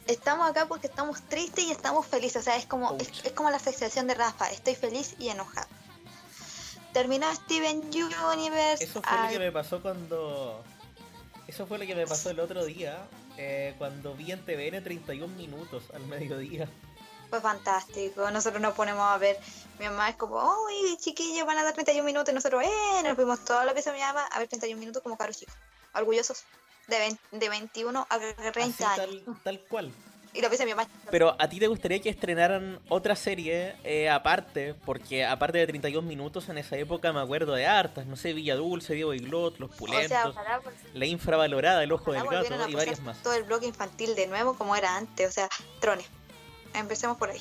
[SPEAKER 7] estamos acá porque estamos tristes y estamos felices. O sea, es como, es, es como la sensación de Rafa. Estoy feliz y enojado. Terminó Steven Universe.
[SPEAKER 3] Eso fue lo que me pasó cuando. Eso fue lo que me pasó el otro día. eh, cuando vi en TVN 31 minutos al mediodía.
[SPEAKER 7] Fue fantástico. Nosotros nos ponemos a ver. Mi mamá es como, uy, chiquillos, van a dar 31 minutos. Y nosotros, eh, nos fuimos toda la pieza de mi mamá a ver 31 minutos como caros chicos. Orgullosos. De, 20 de 21 a 30
[SPEAKER 3] Así
[SPEAKER 7] años.
[SPEAKER 3] tal, tal cual.
[SPEAKER 7] Y pieza de mi mamá.
[SPEAKER 3] Pero a ti te gustaría que estrenaran otra serie eh, aparte, porque aparte de 31 minutos en esa época me acuerdo de hartas, no sé, Villa Dulce, Diego y Glot, Los
[SPEAKER 7] O sea,
[SPEAKER 3] Pulentos,
[SPEAKER 7] ojalá, vol-
[SPEAKER 3] La Infravalorada, El Ojo del Gato
[SPEAKER 7] a
[SPEAKER 3] y varias más.
[SPEAKER 7] todo el bloque infantil de nuevo como era antes. O sea, trones. Empecemos por ahí.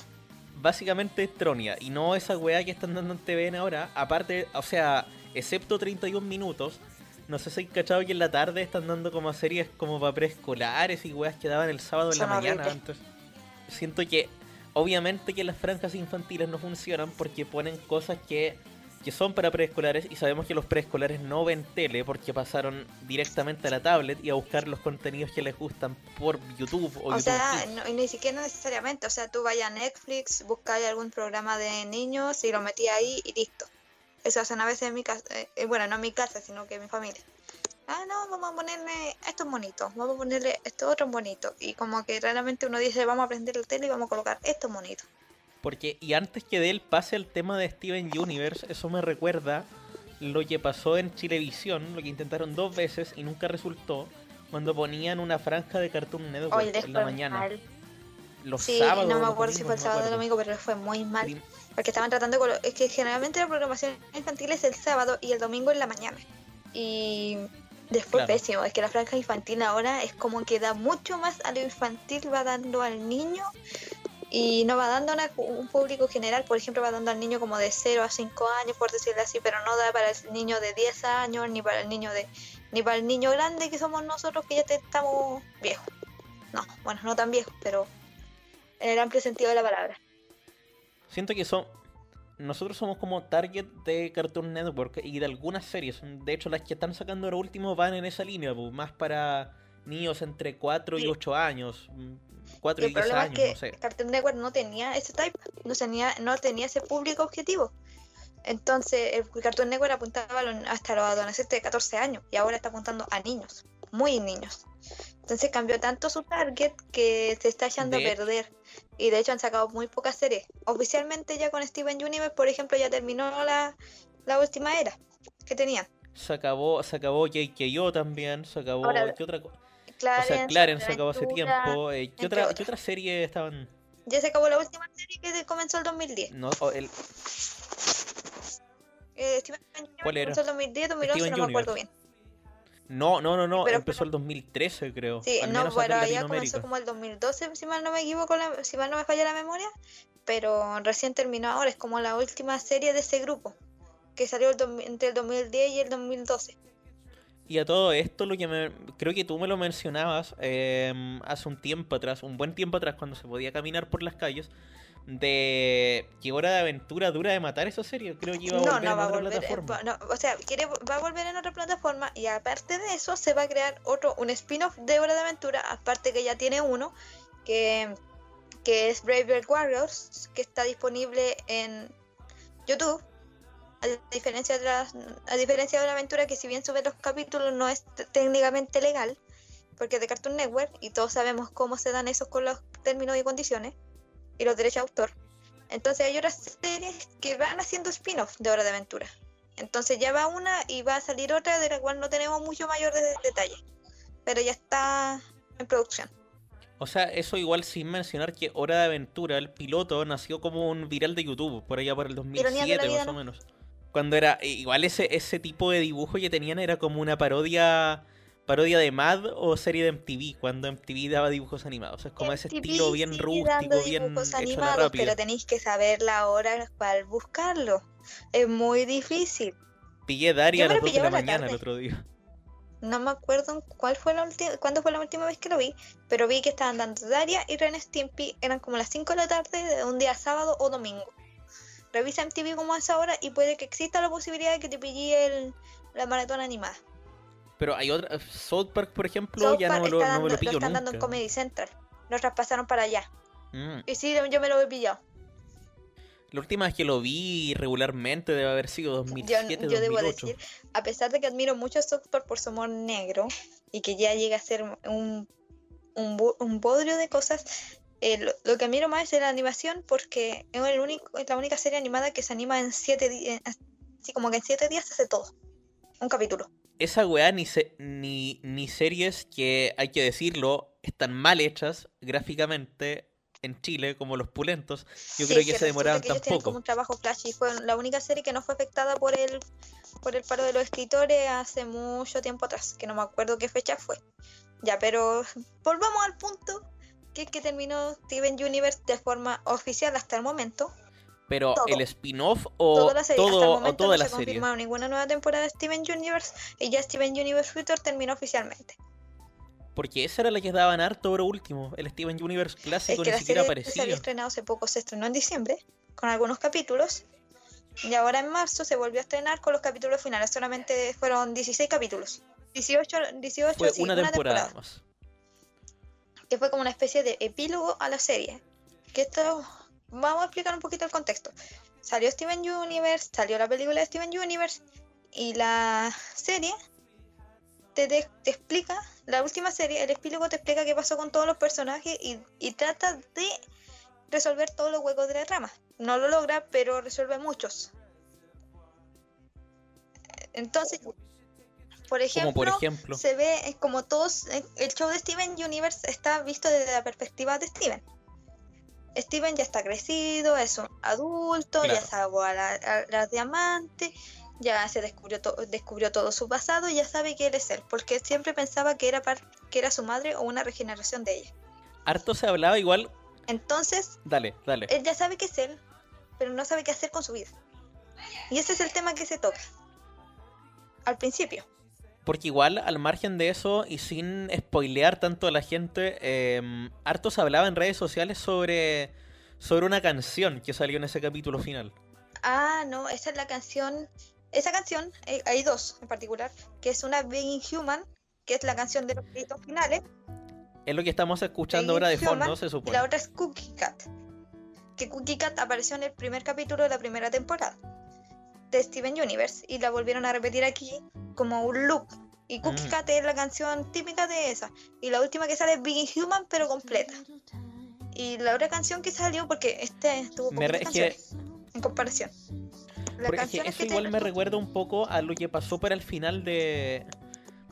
[SPEAKER 3] Básicamente es Tronia, y no esa weá que están dando en TVN ahora, aparte, o sea, excepto 31 minutos, no sé si hay cachado que en la tarde están dando como series como para preescolares y weas que daban el sábado en la mañana antes. Siento que obviamente que las franjas infantiles no funcionan porque ponen cosas que, que son para preescolares y sabemos que los preescolares no ven tele porque pasaron directamente a la tablet y a buscar los contenidos que les gustan por YouTube o,
[SPEAKER 7] O,
[SPEAKER 3] YouTube
[SPEAKER 7] sea, no- y ni siquiera necesariamente. O sea, tú vayas a Netflix, buscáis algún programa de niños y lo metí ahí y listo. Eso hacen a veces en mi casa. eh, eh, bueno, no en mi casa, sino que en mi familia. Ah, no, vamos a ponerle estos bonitos, vamos a ponerle estos otros bonitos. Y como que realmente uno dice, vamos a prender el tele y vamos a colocar estos bonitos.
[SPEAKER 3] Porque, y antes que de él pase al tema de Steven Universe, eso me recuerda lo que pasó en Chilevisión, lo que intentaron dos veces y nunca resultó, cuando ponían una franja de Cartoon Network en la mañana.
[SPEAKER 7] mal.
[SPEAKER 3] Los
[SPEAKER 7] Sí,
[SPEAKER 3] sábados.
[SPEAKER 7] no me acuerdo si fue el sábado o el domingo, pero fue muy mal.
[SPEAKER 3] Prim-
[SPEAKER 7] Porque estaban tratando con... lo- Es que generalmente la programación infantil es el sábado y el domingo en la mañana. Y después
[SPEAKER 3] Claro.
[SPEAKER 7] pésimo. Es que la franja infantil ahora es como que da mucho más a lo infantil, va dando al niño y no va dando a un público general. Por ejemplo, va dando al niño como de 0 a 5 años, por decirlo así, pero no da para el niño de 10 años, ni para el niño de ni para el niño grande que somos nosotros que ya te- estamos viejos. No, bueno, no tan viejos, pero en el amplio sentido de la palabra.
[SPEAKER 3] Siento que son. Nosotros somos como target de Cartoon Network y de algunas series. De hecho, las que están sacando ahora último van en esa línea, pues, más para niños entre 4 y
[SPEAKER 7] Sí.
[SPEAKER 3] 8 años. 4
[SPEAKER 7] Y
[SPEAKER 3] y
[SPEAKER 7] el
[SPEAKER 3] 10
[SPEAKER 7] problema
[SPEAKER 3] años,
[SPEAKER 7] es que
[SPEAKER 3] no sé.
[SPEAKER 7] Cartoon Network no tenía ese type, no tenía, no tenía ese público objetivo. Entonces, el Cartoon Network apuntaba hasta los adolescentes de 14 años y ahora está apuntando a niños, muy niños. Entonces cambió tanto su target que se está echando
[SPEAKER 3] De
[SPEAKER 7] a perder. Y de hecho han sacado muy pocas series. Oficialmente ya con Steven Universe, por ejemplo, ya terminó la, la última era que tenían.
[SPEAKER 3] Se acabó, se acabó JKO también, se acabó.
[SPEAKER 7] Ahora,
[SPEAKER 3] ¿Qué otra co- O sea, Clarence se acabó hace tiempo. eh, ¿qué, otra. ¿Qué otra serie estaban?
[SPEAKER 7] Ya se acabó la última serie que comenzó el 2010.
[SPEAKER 3] No, o el-
[SPEAKER 7] Eh, Steven Universe
[SPEAKER 3] ¿Cuál era?
[SPEAKER 7] comenzó el 2010, 2011,
[SPEAKER 3] Steven
[SPEAKER 7] no me acuerdo bien.
[SPEAKER 3] No, no, no, no,
[SPEAKER 7] Pero-
[SPEAKER 3] empezó el 2013, creo.
[SPEAKER 7] Sí,
[SPEAKER 3] al
[SPEAKER 7] no,
[SPEAKER 3] menos
[SPEAKER 7] bueno,
[SPEAKER 3] en
[SPEAKER 7] ya comenzó como el 2012, si mal no me equivoco, la- si mal no me falla la memoria, pero recién terminó ahora, es como la última serie de ese grupo, que salió el dos- entre el 2010 y el 2012.
[SPEAKER 3] Y a todo esto, lo que me, creo que tú me lo mencionabas eh, hace un tiempo atrás, un buen tiempo atrás, cuando se podía caminar por las calles, de que Hora de Aventura dura de matar esa serie. Creo que iba a
[SPEAKER 7] No,
[SPEAKER 3] volver
[SPEAKER 7] no
[SPEAKER 3] en
[SPEAKER 7] va a
[SPEAKER 3] otra
[SPEAKER 7] volver, eh,
[SPEAKER 3] plataforma.
[SPEAKER 7] no, o sea, quiere, va a volver en otra plataforma y aparte de eso se va a crear otro, un spin-off de Hora de Aventura, aparte que ya tiene uno, que, que es Brave Bird Warriors, que está disponible en YouTube. A diferencia de la, a diferencia de de Aventura, que si bien sube los capítulos no es técnicamente legal, porque es de Cartoon Network y todos sabemos cómo se dan esos con los términos y condiciones y los derechos de autor. Entonces hay otras series que van haciendo spin-off de Hora de Aventura. Entonces ya va una y va a salir otra de la cual no tenemos mucho mayor de- detalle. Pero ya está en producción.
[SPEAKER 3] O sea, eso igual sin mencionar que Hora de Aventura, el piloto, nació como un viral de YouTube, por allá por el
[SPEAKER 7] Ironías de
[SPEAKER 3] 2007
[SPEAKER 7] la vida,
[SPEAKER 3] más o
[SPEAKER 7] ¿no?
[SPEAKER 3] Cuando era, eh, igual ese, ese tipo de dibujo que tenían era como una parodia parodia de Mad o serie de MTV, cuando MTV daba dibujos animados. Es como ese estilo bien rústico, bien
[SPEAKER 7] animados, pero tenéis que saber la hora para buscarlo. Es muy difícil.
[SPEAKER 3] Pillé Daria a las
[SPEAKER 7] lo
[SPEAKER 3] 2 de la mañana el
[SPEAKER 7] tarde.
[SPEAKER 3] otro día.
[SPEAKER 7] No me acuerdo cuál fue la última, cuándo fue la última vez que lo vi, pero vi que estaban dando Daria y Ren Stimpy, eran como las 5 de la tarde de un día sábado o domingo. Revisa MTV como a esa hora y puede que exista la posibilidad de que te pille el- la maratón animada.
[SPEAKER 3] Pero hay otra. South Park, por ejemplo,
[SPEAKER 7] South
[SPEAKER 3] ya no
[SPEAKER 7] Park
[SPEAKER 3] lo,
[SPEAKER 7] está
[SPEAKER 3] no me
[SPEAKER 7] dando-
[SPEAKER 3] lo
[SPEAKER 7] lo
[SPEAKER 3] pillo
[SPEAKER 7] están dando en. Comedy Central. Lo traspasaron para allá.
[SPEAKER 3] Mm.
[SPEAKER 7] Y sí, yo me lo he pillado.
[SPEAKER 3] La última vez que lo vi regularmente debe haber sido
[SPEAKER 7] Yo,
[SPEAKER 3] 2007,
[SPEAKER 7] yo debo
[SPEAKER 3] 2008.
[SPEAKER 7] decir, a pesar de que admiro mucho a South Park por su humor negro y que ya llega a ser un, un, un bodrio de cosas, eh, lo, lo que admiro más es la animación porque es, el único, es la única serie animada que se anima en siete días, así como que en siete días se hace todo. Un capítulo.
[SPEAKER 3] Esa weá ni, se- ni, ni series que, hay que decirlo, están mal hechas gráficamente en Chile, como Los Pulentos. Yo
[SPEAKER 7] Sí,
[SPEAKER 3] creo que
[SPEAKER 7] que
[SPEAKER 3] se demoraron
[SPEAKER 7] que ellos
[SPEAKER 3] tampoco.
[SPEAKER 7] como un trabajo flash y fue la única serie que no fue afectada por el, por el paro de los escritores hace mucho tiempo atrás, que no me acuerdo qué fecha fue. Ya, pero volvamos al punto que terminó Steven Universe de forma oficial hasta el momento.
[SPEAKER 3] Pero
[SPEAKER 7] todo.
[SPEAKER 3] el spin-off o
[SPEAKER 7] toda la serie, hasta el
[SPEAKER 3] todo
[SPEAKER 7] momento
[SPEAKER 3] toda
[SPEAKER 7] no
[SPEAKER 3] la
[SPEAKER 7] se ha
[SPEAKER 3] serie.
[SPEAKER 7] confirmado ninguna nueva temporada de Steven Universe y ya Steven Universe Future terminó oficialmente.
[SPEAKER 3] Porque esa era la que daban harto ahora último. El Steven Universe
[SPEAKER 7] Es
[SPEAKER 3] clásico
[SPEAKER 7] que
[SPEAKER 3] ni siquiera
[SPEAKER 7] serie se había
[SPEAKER 3] aparecía.
[SPEAKER 7] estrenado hace poco, se estrenó en diciembre con algunos capítulos y ahora en marzo se volvió a estrenar con los capítulos finales. Solamente fueron 16 capítulos. 18, 18
[SPEAKER 3] Fue
[SPEAKER 7] sí,
[SPEAKER 3] una temporada más.
[SPEAKER 7] Que fue como una especie de epílogo a la serie. Que esto, vamos a explicar un poquito el contexto. Salió Steven Universe, salió la película de Steven Universe y la serie te, explica, la última serie, el epílogo te explica qué pasó con todos los personajes y, y trata de resolver todos los huecos de la trama. No lo logra, pero resuelve muchos. Entonces, por ejemplo,
[SPEAKER 3] por ejemplo.
[SPEAKER 7] se ve como todos, eh, el show de Steven Universe está visto desde la perspectiva de Steven. Steven ya está crecido, es un adulto, ya
[SPEAKER 3] Claro.
[SPEAKER 7] sabe a la, a la diamante, ya se descubrió, to- descubrió todo su pasado y ya sabe que él es él, porque siempre pensaba que era, que era su madre o una regeneración de ella.
[SPEAKER 3] Harto se hablaba igual.
[SPEAKER 7] Entonces,
[SPEAKER 3] Dale, dale.
[SPEAKER 7] él ya sabe que es él, pero no sabe qué hacer con su vida. Y ese es el tema que se toca. Al principio.
[SPEAKER 3] Porque igual, al margen de eso, y sin spoilear tanto a la gente, eh, harto se hablaba en redes sociales sobre, sobre una canción que salió en ese capítulo final.
[SPEAKER 7] Ah, no, esa es la canción. Esa canción, eh, hay dos en particular, que es una Being Human, que es la canción de los créditos finales,
[SPEAKER 3] Es lo que estamos escuchando
[SPEAKER 7] Being
[SPEAKER 3] ahora de
[SPEAKER 7] Human,
[SPEAKER 3] fondo, se
[SPEAKER 7] y
[SPEAKER 3] supone.
[SPEAKER 7] la otra es Cookie Cat. Que Cookie Cat apareció en el primer capítulo de la primera temporada de Steven Universe y la volvieron a repetir aquí como un loop. Y Cookie
[SPEAKER 3] Mm.
[SPEAKER 7] Cat es la canción típica de esa. Y la última que sale es Being Human, pero completa. Y la otra canción que salió, porque este tuvo
[SPEAKER 3] Me re-
[SPEAKER 7] poquitas
[SPEAKER 3] es que-
[SPEAKER 7] canciones en comparación.
[SPEAKER 3] Que
[SPEAKER 7] canciones
[SPEAKER 3] eso
[SPEAKER 7] que
[SPEAKER 3] igual me recuerda un poco a lo que pasó para el final de,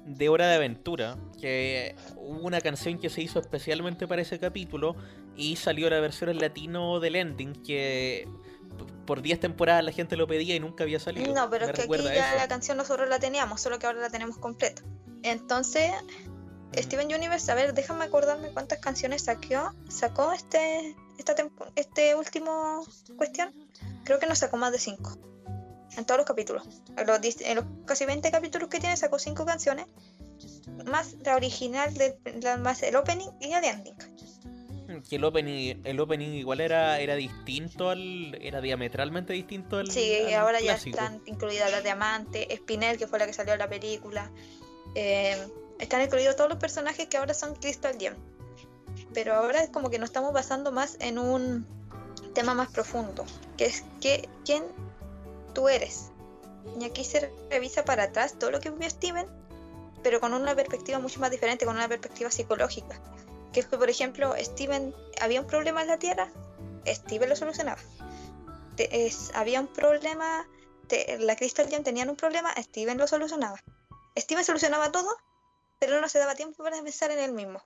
[SPEAKER 3] de Hora de Aventura. Que hubo una canción que se hizo especialmente para ese capítulo y salió la versión en latino del ending que por 10 temporadas la gente lo pedía y nunca había salido.
[SPEAKER 7] No, pero
[SPEAKER 3] Me
[SPEAKER 7] es que aquí ya la canción nosotros la teníamos, solo que ahora la tenemos completa. Entonces, Steven Universe, a ver, déjame acordarme cuántas canciones sacó, sacó este, esta este último cuestión. Creo que nos sacó más de 5. En todos los capítulos. En los, dis- en los casi 20 capítulos que tiene, sacó 5 canciones. Más la original, de, la, más el opening y el ending.
[SPEAKER 3] Que el opening, el opening igual era, era distinto al. era diametralmente distinto al.
[SPEAKER 7] Sí,
[SPEAKER 3] al
[SPEAKER 7] ahora ya están incluidas la Diamante, Spinel, que fue la que salió en la película. Eh, están incluidos todos los personajes que ahora son Crystal Gem. Pero ahora es como que nos estamos basando más en un tema más profundo, que es que, quién tú eres. Y aquí se revisa para atrás todo lo que vivió Steven, pero con una perspectiva mucho más diferente, con una perspectiva psicológica. Que que, por ejemplo, Steven, había un problema en la Tierra, Steven lo solucionaba. te- es- había un problema, te- la Crystal Gem tenían un problema, Steven lo solucionaba. Steven solucionaba todo, pero no se daba tiempo para pensar en él mismo.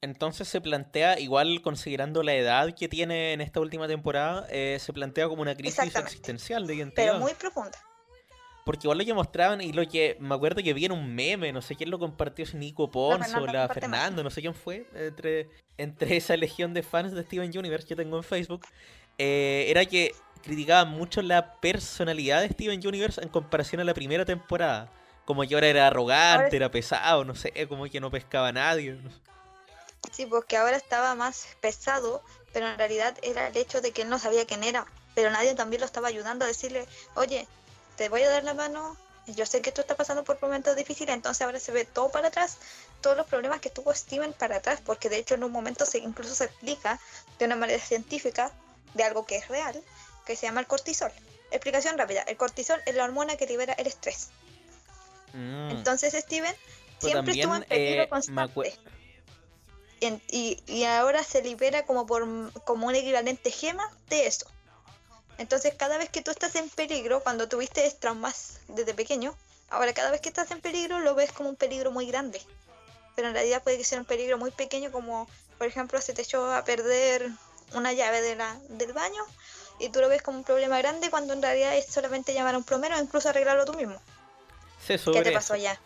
[SPEAKER 3] Entonces se plantea, igual considerando la edad que tiene en esta última temporada, eh, se plantea como una crisis existencial de identidad.
[SPEAKER 7] Pero muy profunda.
[SPEAKER 3] Porque igual lo que mostraban y lo que me acuerdo que vi en un meme, no sé quién lo compartió, si Nico Ponce o
[SPEAKER 7] Fernando
[SPEAKER 3] la. Fernando, no sé quién fue, entre, entre esa legión de fans de Steven Universe que tengo en Facebook, eh, era que criticaban mucho la personalidad de Steven Universe en comparación a la primera temporada. Como que ahora era arrogante,
[SPEAKER 7] Ahora-
[SPEAKER 3] era pesado, no sé, como que no pescaba a nadie. no sé.
[SPEAKER 7] Sí, porque ahora estaba más pesado, pero en realidad era el hecho de que él no sabía quién era. Pero nadie también lo estaba ayudando a decirle, oye, te voy a dar la mano, yo sé que tú estás pasando por momentos difíciles, entonces ahora se ve todo para atrás, todos los problemas que tuvo Steven para atrás, porque de hecho en un momento se incluso se explica de una manera científica de algo que es real, que se llama el cortisol. Explicación rápida, el cortisol es la hormona que libera el estrés.
[SPEAKER 3] Mm.
[SPEAKER 7] Entonces Steven
[SPEAKER 3] Pero
[SPEAKER 7] siempre estuvo en peligro
[SPEAKER 3] eh,
[SPEAKER 7] constante. y, y ahora se libera como por como un equivalente gema de eso. Entonces cada vez que tú estás en peligro, cuando tuviste traumas desde pequeño, ahora cada vez que estás en peligro lo ves como un peligro muy grande. Pero en realidad puede que sea un peligro muy pequeño como por ejemplo se te echó a perder una llave de la, del baño y tú lo ves como un problema grande cuando en realidad es solamente llamar a un plomero o incluso arreglarlo tú mismo. ¿Qué te pasó
[SPEAKER 3] eso.
[SPEAKER 7] allá?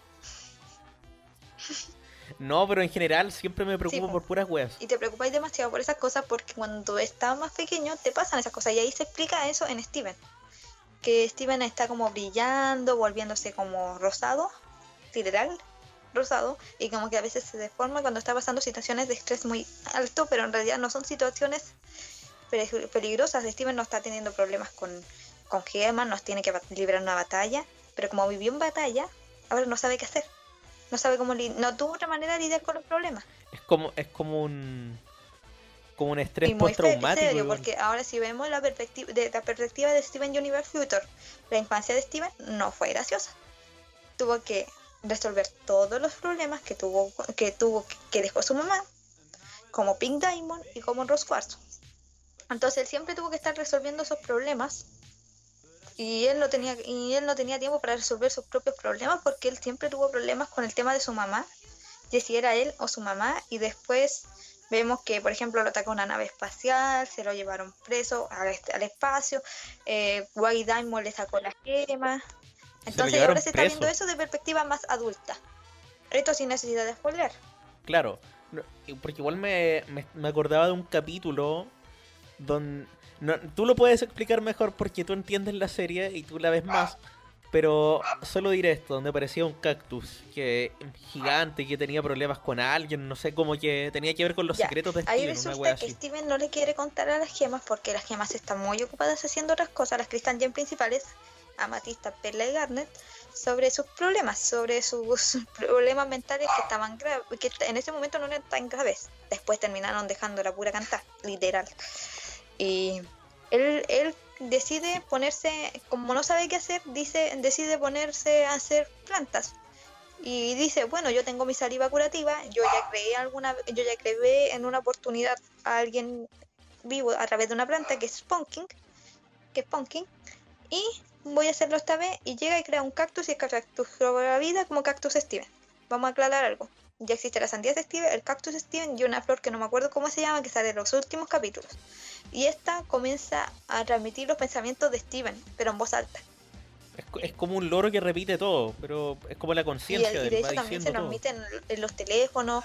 [SPEAKER 3] No, pero en general siempre me preocupo
[SPEAKER 7] po.
[SPEAKER 3] por puras weas.
[SPEAKER 7] y te preocupáis demasiado por esas cosas porque cuando estás más pequeño te pasan esas cosas y ahí se explica eso en Steven. Que Steven está como brillando, volviéndose como rosado, literal, rosado, y como que a veces se deforma cuando está pasando situaciones de estrés muy alto, pero en realidad no son situaciones pe- peligrosas. Steven no está teniendo problemas con, con gemas, no tiene que librar una batalla, pero como vivió en batalla, ahora no sabe qué hacer. No sabe cómo, no tuvo otra manera de lidiar con los problemas.
[SPEAKER 3] Es como, es como un. Como un estrés
[SPEAKER 7] y muy
[SPEAKER 3] postraumático.
[SPEAKER 7] serio, porque ahora si vemos la perspectiva de la perspectiva de Steven Universe Future, la infancia de Steven no fue graciosa. Tuvo que resolver todos los problemas que tuvo que tuvo que dejó su mamá, como Pink Diamond y como Rose Quartz. Entonces él siempre tuvo que estar resolviendo esos problemas y él no tenía y él no tenía tiempo para resolver sus propios problemas porque él siempre tuvo problemas con el tema de su mamá, de si era él o su mamá y después Vemos que, por ejemplo, lo atacó una nave espacial, se lo llevaron preso al, espacio, eh, White Diamond le sacó las gemas. Entonces ahora se está
[SPEAKER 3] preso.
[SPEAKER 7] viendo eso de perspectiva más adulta. Esto sin necesidad de spoiler.
[SPEAKER 3] Claro, porque igual me, me, me acordaba de un capítulo donde... No, tú lo puedes explicar mejor porque tú entiendes la serie y tú la ves más, pero solo diré esto, donde aparecía un cactus que gigante que tenía problemas con alguien, no sé, como que tenía que ver con los
[SPEAKER 7] Ya,
[SPEAKER 3] secretos de
[SPEAKER 7] Ahí
[SPEAKER 3] Steven, una
[SPEAKER 7] resulta que
[SPEAKER 3] así.
[SPEAKER 7] Steven no le quiere contar a las gemas porque las gemas están muy ocupadas haciendo otras cosas, las Crystal Gem principales, Amatista, Perla y Garnet, sobre sus problemas, sobre sus problemas mentales que estaban graves, que en ese momento no eran tan graves. Después terminaron dejando la pura cantar, literal. Y él, él decide ponerse, como no sabe qué hacer, dice, decide ponerse a hacer plantas. Y dice, bueno, yo tengo mi saliva curativa, yo ya creé alguna, yo ya creé en una oportunidad a alguien vivo a través de una planta que es Pumpkin, que es y voy a hacerlo esta vez y llega y crea un cactus y el cactus la vida como cactus Steven. Vamos a aclarar algo. Ya existe la sandía de Steven, el cactus Steven y una flor que no me acuerdo cómo se llama, que sale en los últimos capítulos. Y esta comienza a transmitir los pensamientos de Steven, pero en voz alta.
[SPEAKER 3] Es, es como un loro que repite todo, pero es como la conciencia
[SPEAKER 7] y de hecho también se transmite en, en los teléfonos.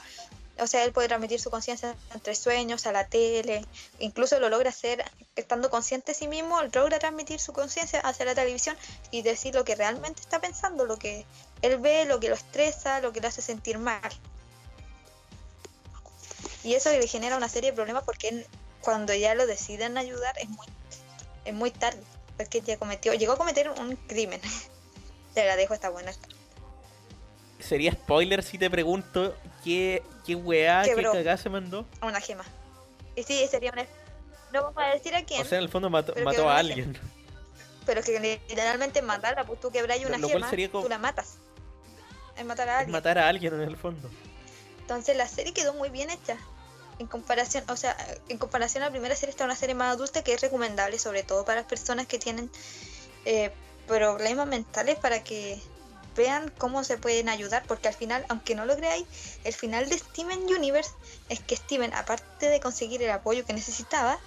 [SPEAKER 7] O sea, él puede transmitir su conciencia entre sueños, a la tele. Incluso lo logra hacer estando consciente de sí mismo. él Logra transmitir su conciencia hacia la televisión y decir lo que realmente está pensando, lo que él ve, lo que lo estresa, lo que le hace sentir mal. Y eso le genera una serie de problemas porque él, cuando ya lo deciden ayudar es muy, es muy tarde. Porque ya cometió, llegó a cometer un crimen. Te la dejo, está buena.
[SPEAKER 3] Sería spoiler si te pregunto qué, qué weá, qué
[SPEAKER 7] Quebró.
[SPEAKER 3] cagá se mandó.
[SPEAKER 7] una gema. Y sí, sería una... No vamos a decir a quién,
[SPEAKER 3] O sea, en el fondo mató, mató a alguien.
[SPEAKER 7] pero que literalmente matarla, pues tú quebráis una
[SPEAKER 3] Lo
[SPEAKER 7] gema,
[SPEAKER 3] sería como-
[SPEAKER 7] tú la matas. Es matar a
[SPEAKER 3] Es
[SPEAKER 7] alguien.
[SPEAKER 3] matar a alguien en el fondo.
[SPEAKER 7] Entonces la serie quedó muy bien hecha. En comparación, o sea, en comparación a la primera serie está una serie más adulta que es recomendable, sobre todo para las personas que tienen eh, problemas mentales para que vean cómo se pueden ayudar, porque al final, aunque no lo creáis, el final de Steven Universe es que Steven, aparte de conseguir el apoyo que necesitaba,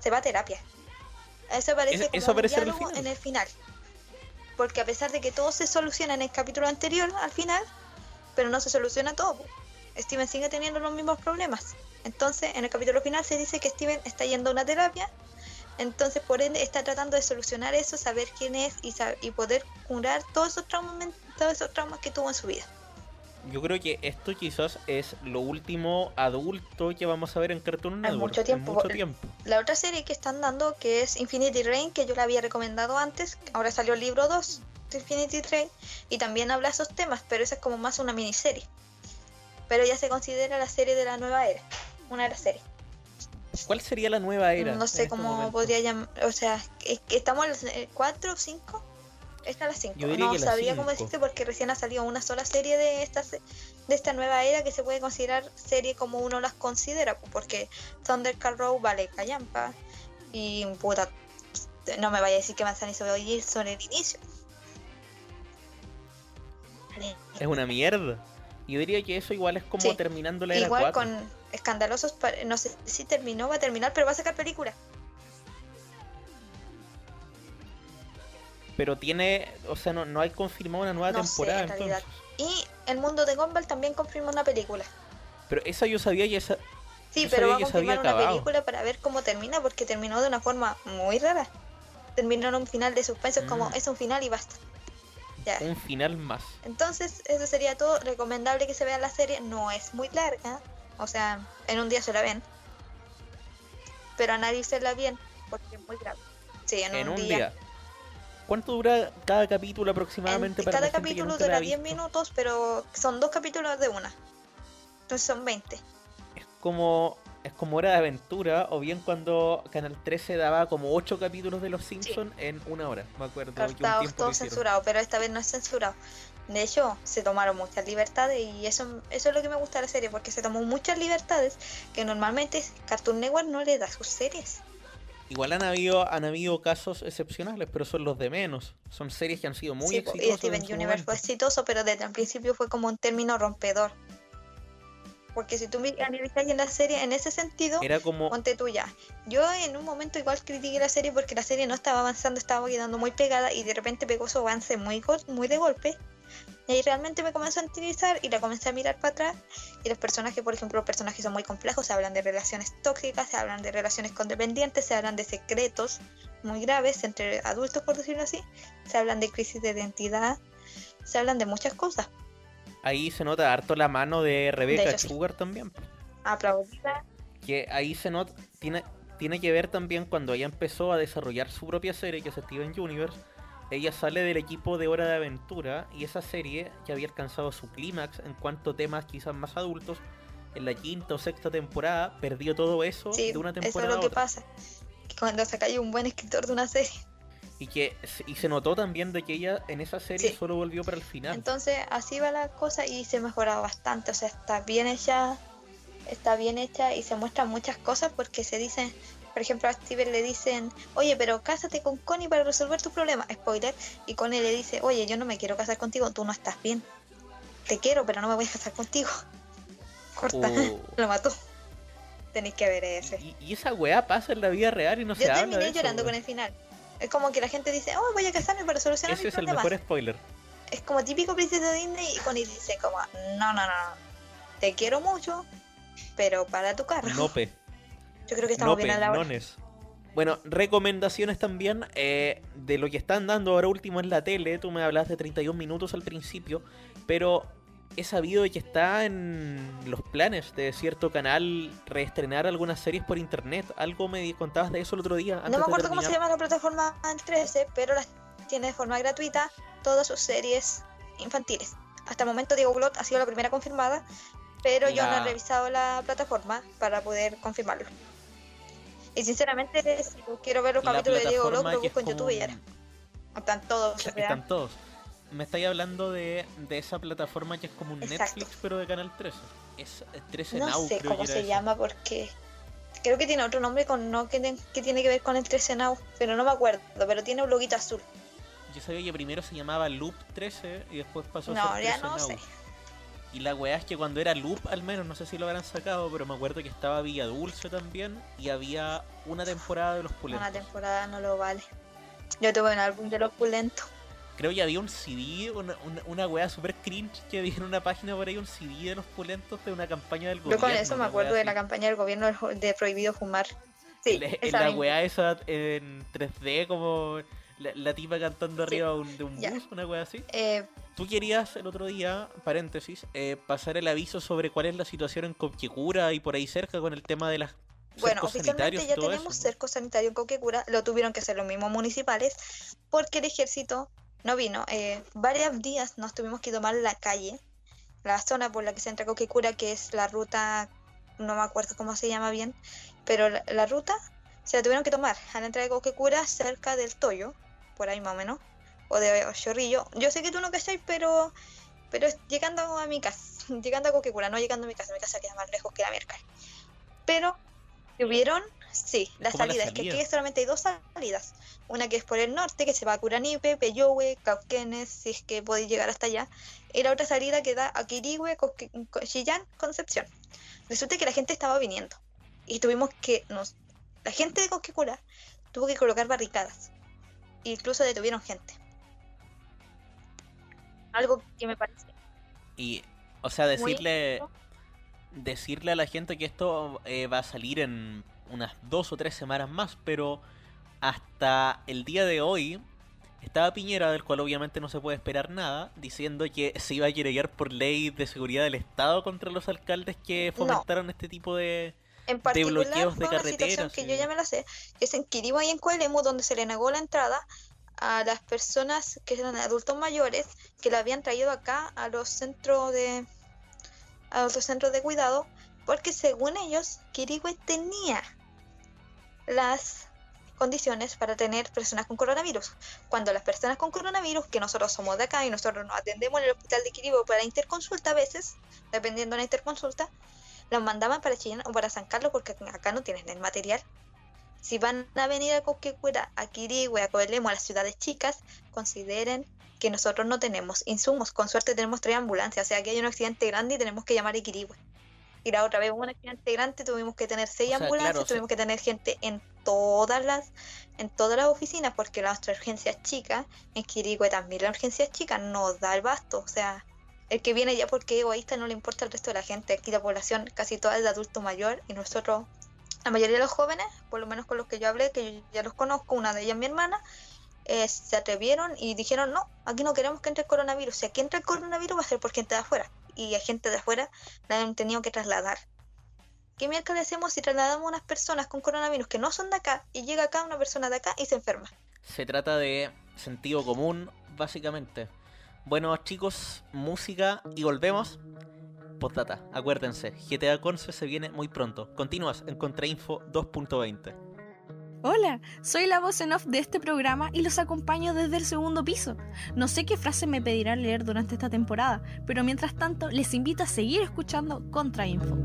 [SPEAKER 7] se va a terapia. Eso aparece
[SPEAKER 3] Eso-
[SPEAKER 7] como
[SPEAKER 3] eso
[SPEAKER 7] un
[SPEAKER 3] aparece en el
[SPEAKER 7] diálogo
[SPEAKER 3] final.
[SPEAKER 7] en el final. Porque a pesar de que todo se soluciona en el capítulo anterior, al final, pero no se soluciona todo. Steven sigue teniendo los mismos problemas. Entonces, en el capítulo final se dice que Steven está yendo a una terapia. Entonces, por ende, está tratando de solucionar eso, saber quién es y, y poder curar todos esos traumas, todos esos traumas que tuvo en su vida.
[SPEAKER 3] Yo creo que esto quizás es lo último adulto que vamos a ver en Cartoon
[SPEAKER 7] En
[SPEAKER 3] Network.
[SPEAKER 7] mucho tiempo,
[SPEAKER 3] mucho
[SPEAKER 7] porque-
[SPEAKER 3] tiempo.
[SPEAKER 7] La otra serie que están dando, que es Infinity Rain, que yo la había recomendado antes, ahora salió el libro 2 de Infinity Rain, y también habla esos temas, pero esa es como más una miniserie. Pero ya se considera la serie de la nueva era, una de las series.
[SPEAKER 3] ¿Cuál sería la nueva era?
[SPEAKER 7] No
[SPEAKER 3] en
[SPEAKER 7] sé
[SPEAKER 3] este
[SPEAKER 7] cómo podría llamar, o sea, estamos en el 4 o 5. Esta es la 5.
[SPEAKER 3] Yo diría
[SPEAKER 7] No sabría cómo decirte porque recién ha salido una sola serie de esta de esta nueva era que se puede considerar serie como uno las considera, porque Thundercat Row vale callampa y puta, no me vaya a decir que Manzana hizo oír sobre el inicio.
[SPEAKER 3] Es una mierda. Yo diría que eso igual es como
[SPEAKER 7] Sí.
[SPEAKER 3] terminando la era
[SPEAKER 7] Igual
[SPEAKER 3] 4.
[SPEAKER 7] con escandalosos, no sé si terminó, va a terminar, pero va a sacar película.
[SPEAKER 3] Pero tiene, o sea, no, no hay confirmado una nueva
[SPEAKER 7] No sé,
[SPEAKER 3] temporada
[SPEAKER 7] en
[SPEAKER 3] entonces.
[SPEAKER 7] Y el mundo de Gumball también confirma una película.
[SPEAKER 3] Pero esa yo sabía y esa...
[SPEAKER 7] Sí,
[SPEAKER 3] Yo
[SPEAKER 7] pero va a
[SPEAKER 3] se
[SPEAKER 7] confirmar una
[SPEAKER 3] acabado.
[SPEAKER 7] película para ver cómo termina, porque terminó de una forma muy rara. Terminó en un final de suspenso, como
[SPEAKER 3] Mm.
[SPEAKER 7] es un final y basta. Ya.
[SPEAKER 3] Un final más.
[SPEAKER 7] Entonces, eso sería todo. Recomendable que se vea la serie. No es muy larga, o sea, en un día se la ven. Pero analícenla bien, porque es muy grave. Sí, en,
[SPEAKER 3] En
[SPEAKER 7] un,
[SPEAKER 3] un
[SPEAKER 7] día.
[SPEAKER 3] día. ¿Cuánto dura cada capítulo aproximadamente
[SPEAKER 7] En-
[SPEAKER 3] para
[SPEAKER 7] cada capítulo dura
[SPEAKER 3] ha
[SPEAKER 7] 10
[SPEAKER 3] visto?
[SPEAKER 7] minutos, pero son dos capítulos de una. Entonces son 20.
[SPEAKER 3] Es como es como hora de aventura o bien cuando Canal 13 daba como 8 capítulos de Los Simpsons en una hora. Me acuerdo
[SPEAKER 7] Cortados, todo censurado, pero esta vez no es censurado. De hecho, se tomaron muchas libertades y eso, eso es lo que me gusta de la serie, porque se tomó muchas libertades que normalmente Cartoon Network no le da a sus series.
[SPEAKER 3] Igual han habido, han habido casos excepcionales, pero son los de menos. Son series que han sido muy
[SPEAKER 7] Sí, po,
[SPEAKER 3] exitosas.
[SPEAKER 7] y Steven Universe fue exitoso, pero desde el principio fue como un término rompedor. Porque si tú me analizas en la serie en ese sentido,
[SPEAKER 3] Era como
[SPEAKER 7] ponte tú ya. Yo en un momento igual critiqué la serie porque la serie no estaba avanzando, estaba quedando muy pegada y de repente pegó su avance muy, muy de golpe. Y ahí realmente me comenzó a interesar y la comencé a mirar para atrás. Y los personajes, por ejemplo, los personajes son muy complejos, se hablan de relaciones tóxicas, se hablan de relaciones condependientes, se hablan de secretos muy graves entre adultos, por decirlo así, se hablan de crisis de identidad, se hablan de muchas cosas.
[SPEAKER 3] ahí se nota harto la mano de Rebecca
[SPEAKER 7] hecho, sí.
[SPEAKER 3] Sugar también.
[SPEAKER 7] Aplaudida.
[SPEAKER 3] Que ahí se nota, tiene, tiene que ver también cuando ella empezó a desarrollar su propia serie, que es Steven Universe. Ella sale del equipo de Hora de Aventura y esa serie que había alcanzado su clímax en cuanto a temas quizás más adultos, en la quinta o sexta temporada perdió todo eso
[SPEAKER 7] Sí,
[SPEAKER 3] de una
[SPEAKER 7] eso
[SPEAKER 3] temporada
[SPEAKER 7] es lo que pasa. Que cuando se cae un buen escritor de una serie.
[SPEAKER 3] Y que y se notó también de que ella en esa serie
[SPEAKER 7] Sí.
[SPEAKER 3] solo volvió para el final.
[SPEAKER 7] Entonces así va la cosa y se mejora bastante. O sea, está bien hecha, está bien hecha y se muestran muchas cosas porque se dicen, por ejemplo, a Steven le dicen, oye, pero cásate con Connie para resolver tus problemas. Spoiler. Y Connie le dice, oye, yo no me quiero casar contigo, tú no estás bien. Te quiero, pero no me voy a casar contigo. Corta,
[SPEAKER 3] Oh.
[SPEAKER 7] lo mató. Tenéis que ver ese.
[SPEAKER 3] Y, y esa weá pasa en la vida real y no se
[SPEAKER 7] Yo
[SPEAKER 3] habla
[SPEAKER 7] terminé
[SPEAKER 3] de eso,
[SPEAKER 7] llorando con el final. Es como que la gente dice, oh, voy a casarme para solucionar
[SPEAKER 3] Ese
[SPEAKER 7] mis
[SPEAKER 3] es el mejor spoiler.
[SPEAKER 7] es como típico princesa Disney y Connie dice como, no, no, no, te quiero mucho, pero para tu carro.
[SPEAKER 3] Nope.
[SPEAKER 7] Yo creo que estamos
[SPEAKER 3] Nope,
[SPEAKER 7] bien a la hora.
[SPEAKER 3] Bueno, recomendaciones también eh, de lo que están dando ahora último en la tele. Tú me hablas de 31 minutos al principio, pero he sabido de que está en los planes de cierto canal reestrenar algunas series por internet. Algo me contabas de eso el otro día.
[SPEAKER 7] No me acuerdo cómo se llama la plataforma en 13, pero las tiene de forma gratuita todas sus series infantiles. Hasta el momento Diego Glot ha sido la primera confirmada, pero yo no
[SPEAKER 3] La-
[SPEAKER 7] he revisado la plataforma para poder confirmarlo. Y sinceramente, si quiero ver los
[SPEAKER 3] La
[SPEAKER 7] capítulos de Diego
[SPEAKER 3] plataforma
[SPEAKER 7] lo busco en YouTube y ya. Están todos.
[SPEAKER 3] Están todos. me estáis hablando de, de esa plataforma que es como un
[SPEAKER 7] Exacto.
[SPEAKER 3] Netflix, pero de Canal 13. Es, es 13
[SPEAKER 7] No
[SPEAKER 3] Now,
[SPEAKER 7] sé
[SPEAKER 3] creo
[SPEAKER 7] cómo se
[SPEAKER 3] eso.
[SPEAKER 7] llama porque creo que tiene otro nombre con no que, tiene que ver con el 13 Now, pero no me acuerdo, pero tiene un loguito azul.
[SPEAKER 3] Yo sabía que primero se llamaba Loop 13 y después pasó a
[SPEAKER 7] No,
[SPEAKER 3] ser
[SPEAKER 7] ya
[SPEAKER 3] 13
[SPEAKER 7] no
[SPEAKER 3] Now.
[SPEAKER 7] sé.
[SPEAKER 3] Y la weá es que cuando era Loop, al menos, no sé si lo habrán sacado, pero me acuerdo que estaba Villa Dulce también y había una temporada de los pulentos.
[SPEAKER 7] Una temporada no lo vale. Yo tuve un álbum de los pulentos.
[SPEAKER 3] Creo que había un CD, una, una, una weá super cringe que había en una página por ahí, un CD de los pulentos de una campaña del
[SPEAKER 7] Yo
[SPEAKER 3] gobierno.
[SPEAKER 7] con eso me acuerdo de la campaña del gobierno de- prohibido fumar. Sí,
[SPEAKER 3] En- la
[SPEAKER 7] misma.
[SPEAKER 3] weá esa en 3D, como la, la tipa cantando
[SPEAKER 7] Sí,
[SPEAKER 3] arriba un- de un bus, una weá así.
[SPEAKER 7] Eh,
[SPEAKER 3] Tú querías el otro día, paréntesis, eh, pasar el aviso sobre cuál es la situación en Coquecura y por ahí cerca con el tema de las
[SPEAKER 7] Bueno, oficialmente ya tenemos
[SPEAKER 3] eso,
[SPEAKER 7] cerco sanitario en Coquecura, lo tuvieron que hacer los mismos municipales porque el ejército no vino. Eh, varios días nos tuvimos que tomar la calle, la zona por la que se entra Coquecura, que es la ruta, no me acuerdo cómo se llama bien, pero la, la ruta se la tuvieron que tomar a la entrada de Coquecura cerca del Toyo, por ahí más o menos, o de Chorrillo. Yo sé que tú no cachai, pero, pero llegando a mi casa, llegando a Coquecura, no llegando a mi casa, mi casa queda más lejos que la Mercal. Pero ¿Tuvieron? Sí, la
[SPEAKER 3] ¿Cómo la
[SPEAKER 7] salida. Es que aquí solamente hay dos salidas. Una que es por el norte, que se va a Curanipe, Peyohue, Cauquenes, si es que podéis llegar hasta allá. Y la otra salida que da a Quirigüe, Coque- Chillán, Concepción. Resulta que la gente estaba viniendo. Y tuvimos que... Nos, la gente de Coquecura tuvo que colocar barricadas. Incluso detuvieron gente. Algo que me parece...
[SPEAKER 3] Y, o sea, decirle, decirle a la gente que esto eh, va a salir en unas dos o tres semanas más, pero hasta el día de hoy estaba Piñera, del cual obviamente no se puede esperar nada, diciendo que se iba a querellar por ley de seguridad del Estado contra los alcaldes que
[SPEAKER 7] No.
[SPEAKER 3] fomentaron este tipo de...
[SPEAKER 7] En particular
[SPEAKER 3] bloqueos de
[SPEAKER 7] una situación
[SPEAKER 3] carreteras,
[SPEAKER 7] que
[SPEAKER 3] sí.
[SPEAKER 7] yo ya me la sé, que es en Quirigua y en Coelemu, donde se le negó la entrada a las personas que eran adultos mayores que la habían traído acá a los centros de a los centros de cuidado, porque según ellos Quirigüe tenía las condiciones para tener personas con coronavirus. Cuando las personas con coronavirus, que nosotros somos de acá y nosotros nos atendemos en el hospital de Quirigüe para interconsulta a veces, dependiendo de la interconsulta, los mandaban para Chillán o para San Carlos porque acá no tienen el material. Si van a venir a Coquecura, a Quirigüe, a Coelemo, a las ciudades chicas, consideren que nosotros no tenemos insumos. Con suerte tenemos tres ambulancias, o sea que hay un accidente grande y tenemos que llamar a Quirigüe. Y la otra vez hubo un accidente grande, tuvimos que tener seis
[SPEAKER 3] O sea,
[SPEAKER 7] ambulancias,
[SPEAKER 3] claro,
[SPEAKER 7] tuvimos que tener gente en todas las en todas las oficinas porque la nuestra urgencia es chica, en Quirigüe también la urgencia es chica, no da el basto, o sea, el que viene ya porque es egoísta no le importa el resto de la gente. Aquí la población casi toda es de adulto mayor y nosotros, la mayoría de los jóvenes, por lo menos con los que yo hablé, que yo ya los conozco, una de ellas mi hermana, eh, se atrevieron y dijeron, no, aquí no queremos que entre el coronavirus. Si aquí entra el coronavirus va a ser por gente de afuera. Y a gente de afuera la han tenido que trasladar. ¿Qué miércoles hacemos si trasladamos unas personas con coronavirus que no son de acá y llega acá una persona de acá y se enferma?
[SPEAKER 3] Se trata de sentido común, básicamente. Bueno, chicos, música y volvemos. Postdata, acuérdense, GTA Conce se viene muy pronto. Continúas en Contrainfo 2.20.
[SPEAKER 6] Hola, soy la voz en off de este programa y los acompaño desde el segundo piso. No sé qué frase me pedirán leer durante esta temporada, pero mientras tanto les invito a seguir escuchando Contrainfo.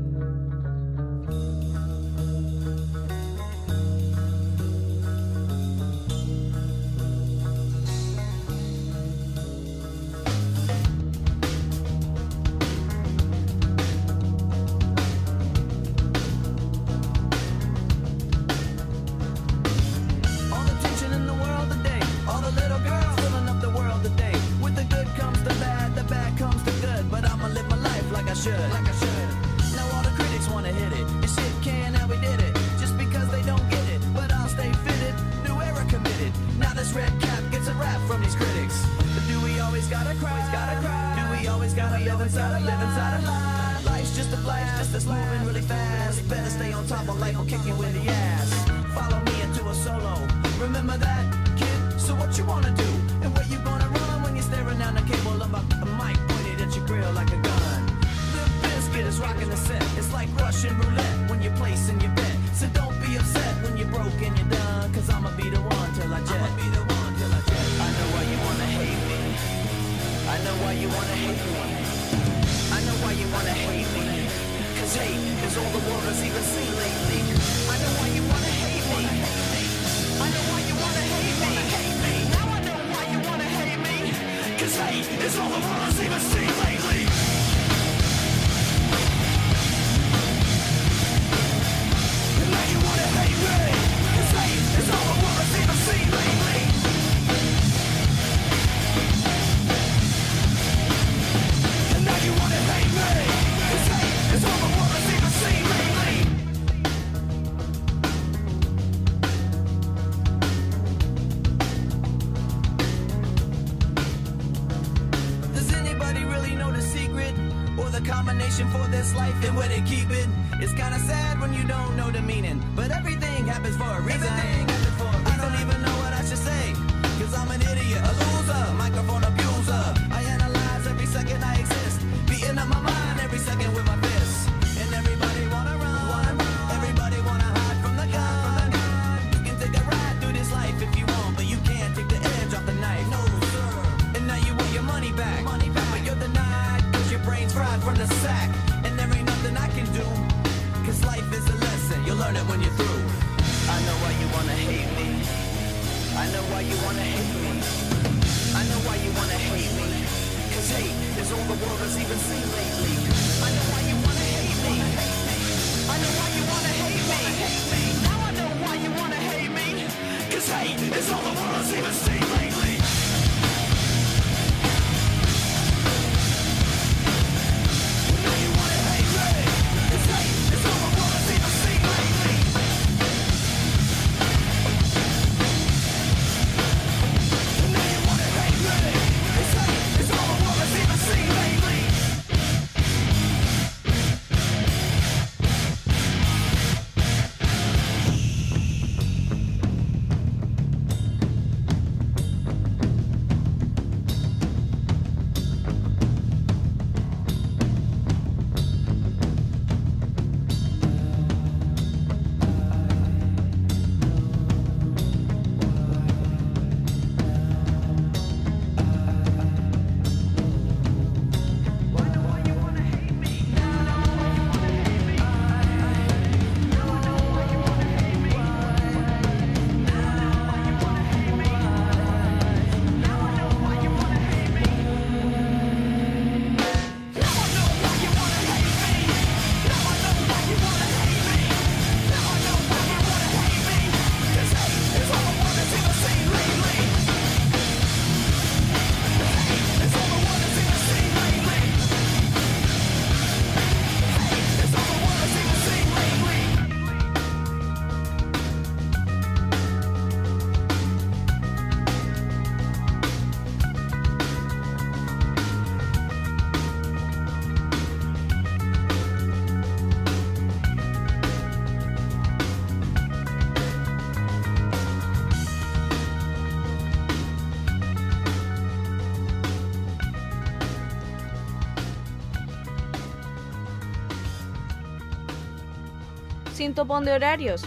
[SPEAKER 8] Sin topón de horarios.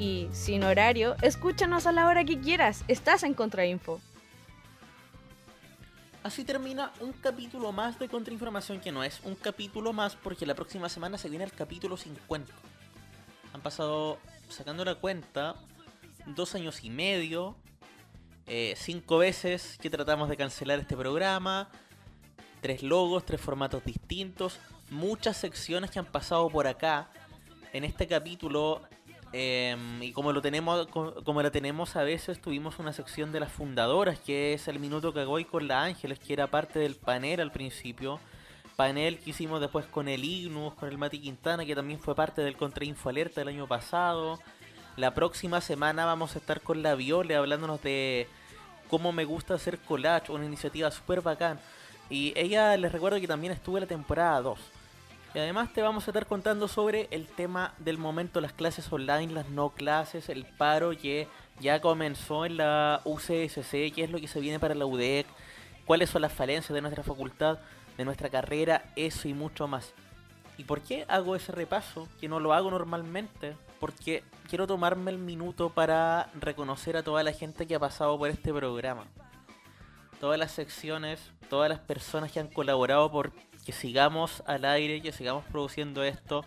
[SPEAKER 8] Y sin horario, escúchanos a la hora que quieras. Estás en Contrainfo.
[SPEAKER 3] Así termina un capítulo más de Contrainformación que no es un capítulo más porque la próxima semana se viene el capítulo 50. Han pasado, sacando la cuenta, dos años y medio, eh, cinco veces que tratamos de cancelar este programa, tres logos, tres formatos distintos, muchas secciones que han pasado por acá. En este capítulo, eh, y como lo tenemos, co- como la tenemos a veces, tuvimos una sección de las fundadoras, que es el minuto que voy con la Ángeles, que era parte del panel al principio. Panel que hicimos después con el Ignus, con el Mati Quintana, que también fue parte del Contrainfo Alerta del año pasado. La próxima semana vamos a estar con la Viole hablándonos de cómo me gusta hacer collage, una iniciativa súper bacán. Y ella les recuerdo que también estuvo en la temporada 2. Y además te vamos a estar contando sobre el tema del momento, las clases online, las no clases, el paro que ya comenzó en la UCSC, qué es lo que se viene para la UDEC, cuáles son las falencias de nuestra facultad, de nuestra carrera, eso y mucho más. ¿Y por qué hago ese repaso? Que no lo hago normalmente. Porque quiero tomarme el minuto para reconocer a toda la gente que ha pasado por este programa. Todas las secciones, todas las personas que han colaborado por que sigamos al aire, que sigamos produciendo esto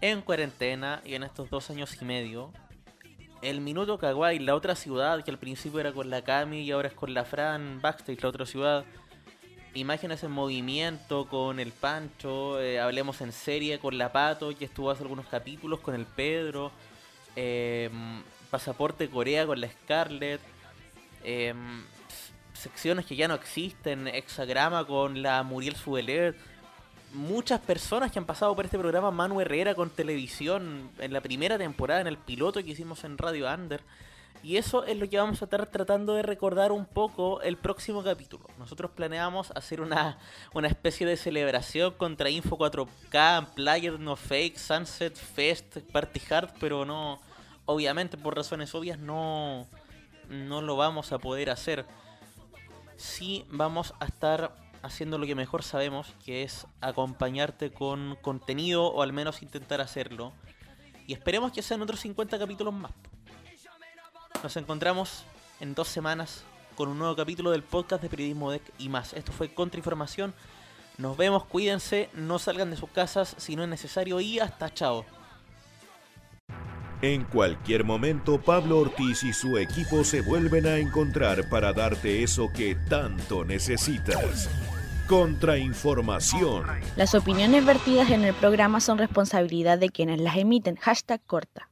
[SPEAKER 3] en cuarentena y en estos dos años y medio. El Minuto Kawaii, la otra ciudad, que al principio era con la Cami y ahora es con la Fran, Backstage, la otra ciudad. Imágenes en movimiento con el Pancho, eh, hablemos en serie con la Pato, que estuvo hace algunos capítulos, con el Pedro. eh, Pasaporte Corea con la Scarlett. eh, secciones que ya no existen, Hexagrama con la Muriel Subelet. Muchas personas que han pasado por este programa, Manu Herrera con televisión en la primera temporada, en el piloto que hicimos en Radio Under. Y eso es lo que vamos a estar tratando de recordar un poco el próximo capítulo. Nosotros planeamos hacer una, una especie de celebración contra Info 4K, Player No Fake, Sunset Fest, Party Hard, pero no, obviamente por razones obvias no, no lo vamos a poder hacer. Sí vamos a estar haciendo lo que mejor sabemos, que es acompañarte con contenido o al menos intentar hacerlo. Y esperemos que sean otros 50 capítulos más. Nos encontramos en dos semanas con un nuevo capítulo del podcast de Periodismo Deck y más. Esto fue Contrainformación. Nos vemos, cuídense, no salgan de sus casas si no es necesario y hasta chao.
[SPEAKER 1] En cualquier momento, Pablo Ortiz y su equipo se vuelven a encontrar para darte eso que tanto necesitas. Contrainformación.
[SPEAKER 9] Las opiniones vertidas en el programa son responsabilidad de quienes las emiten. Hashtag corta.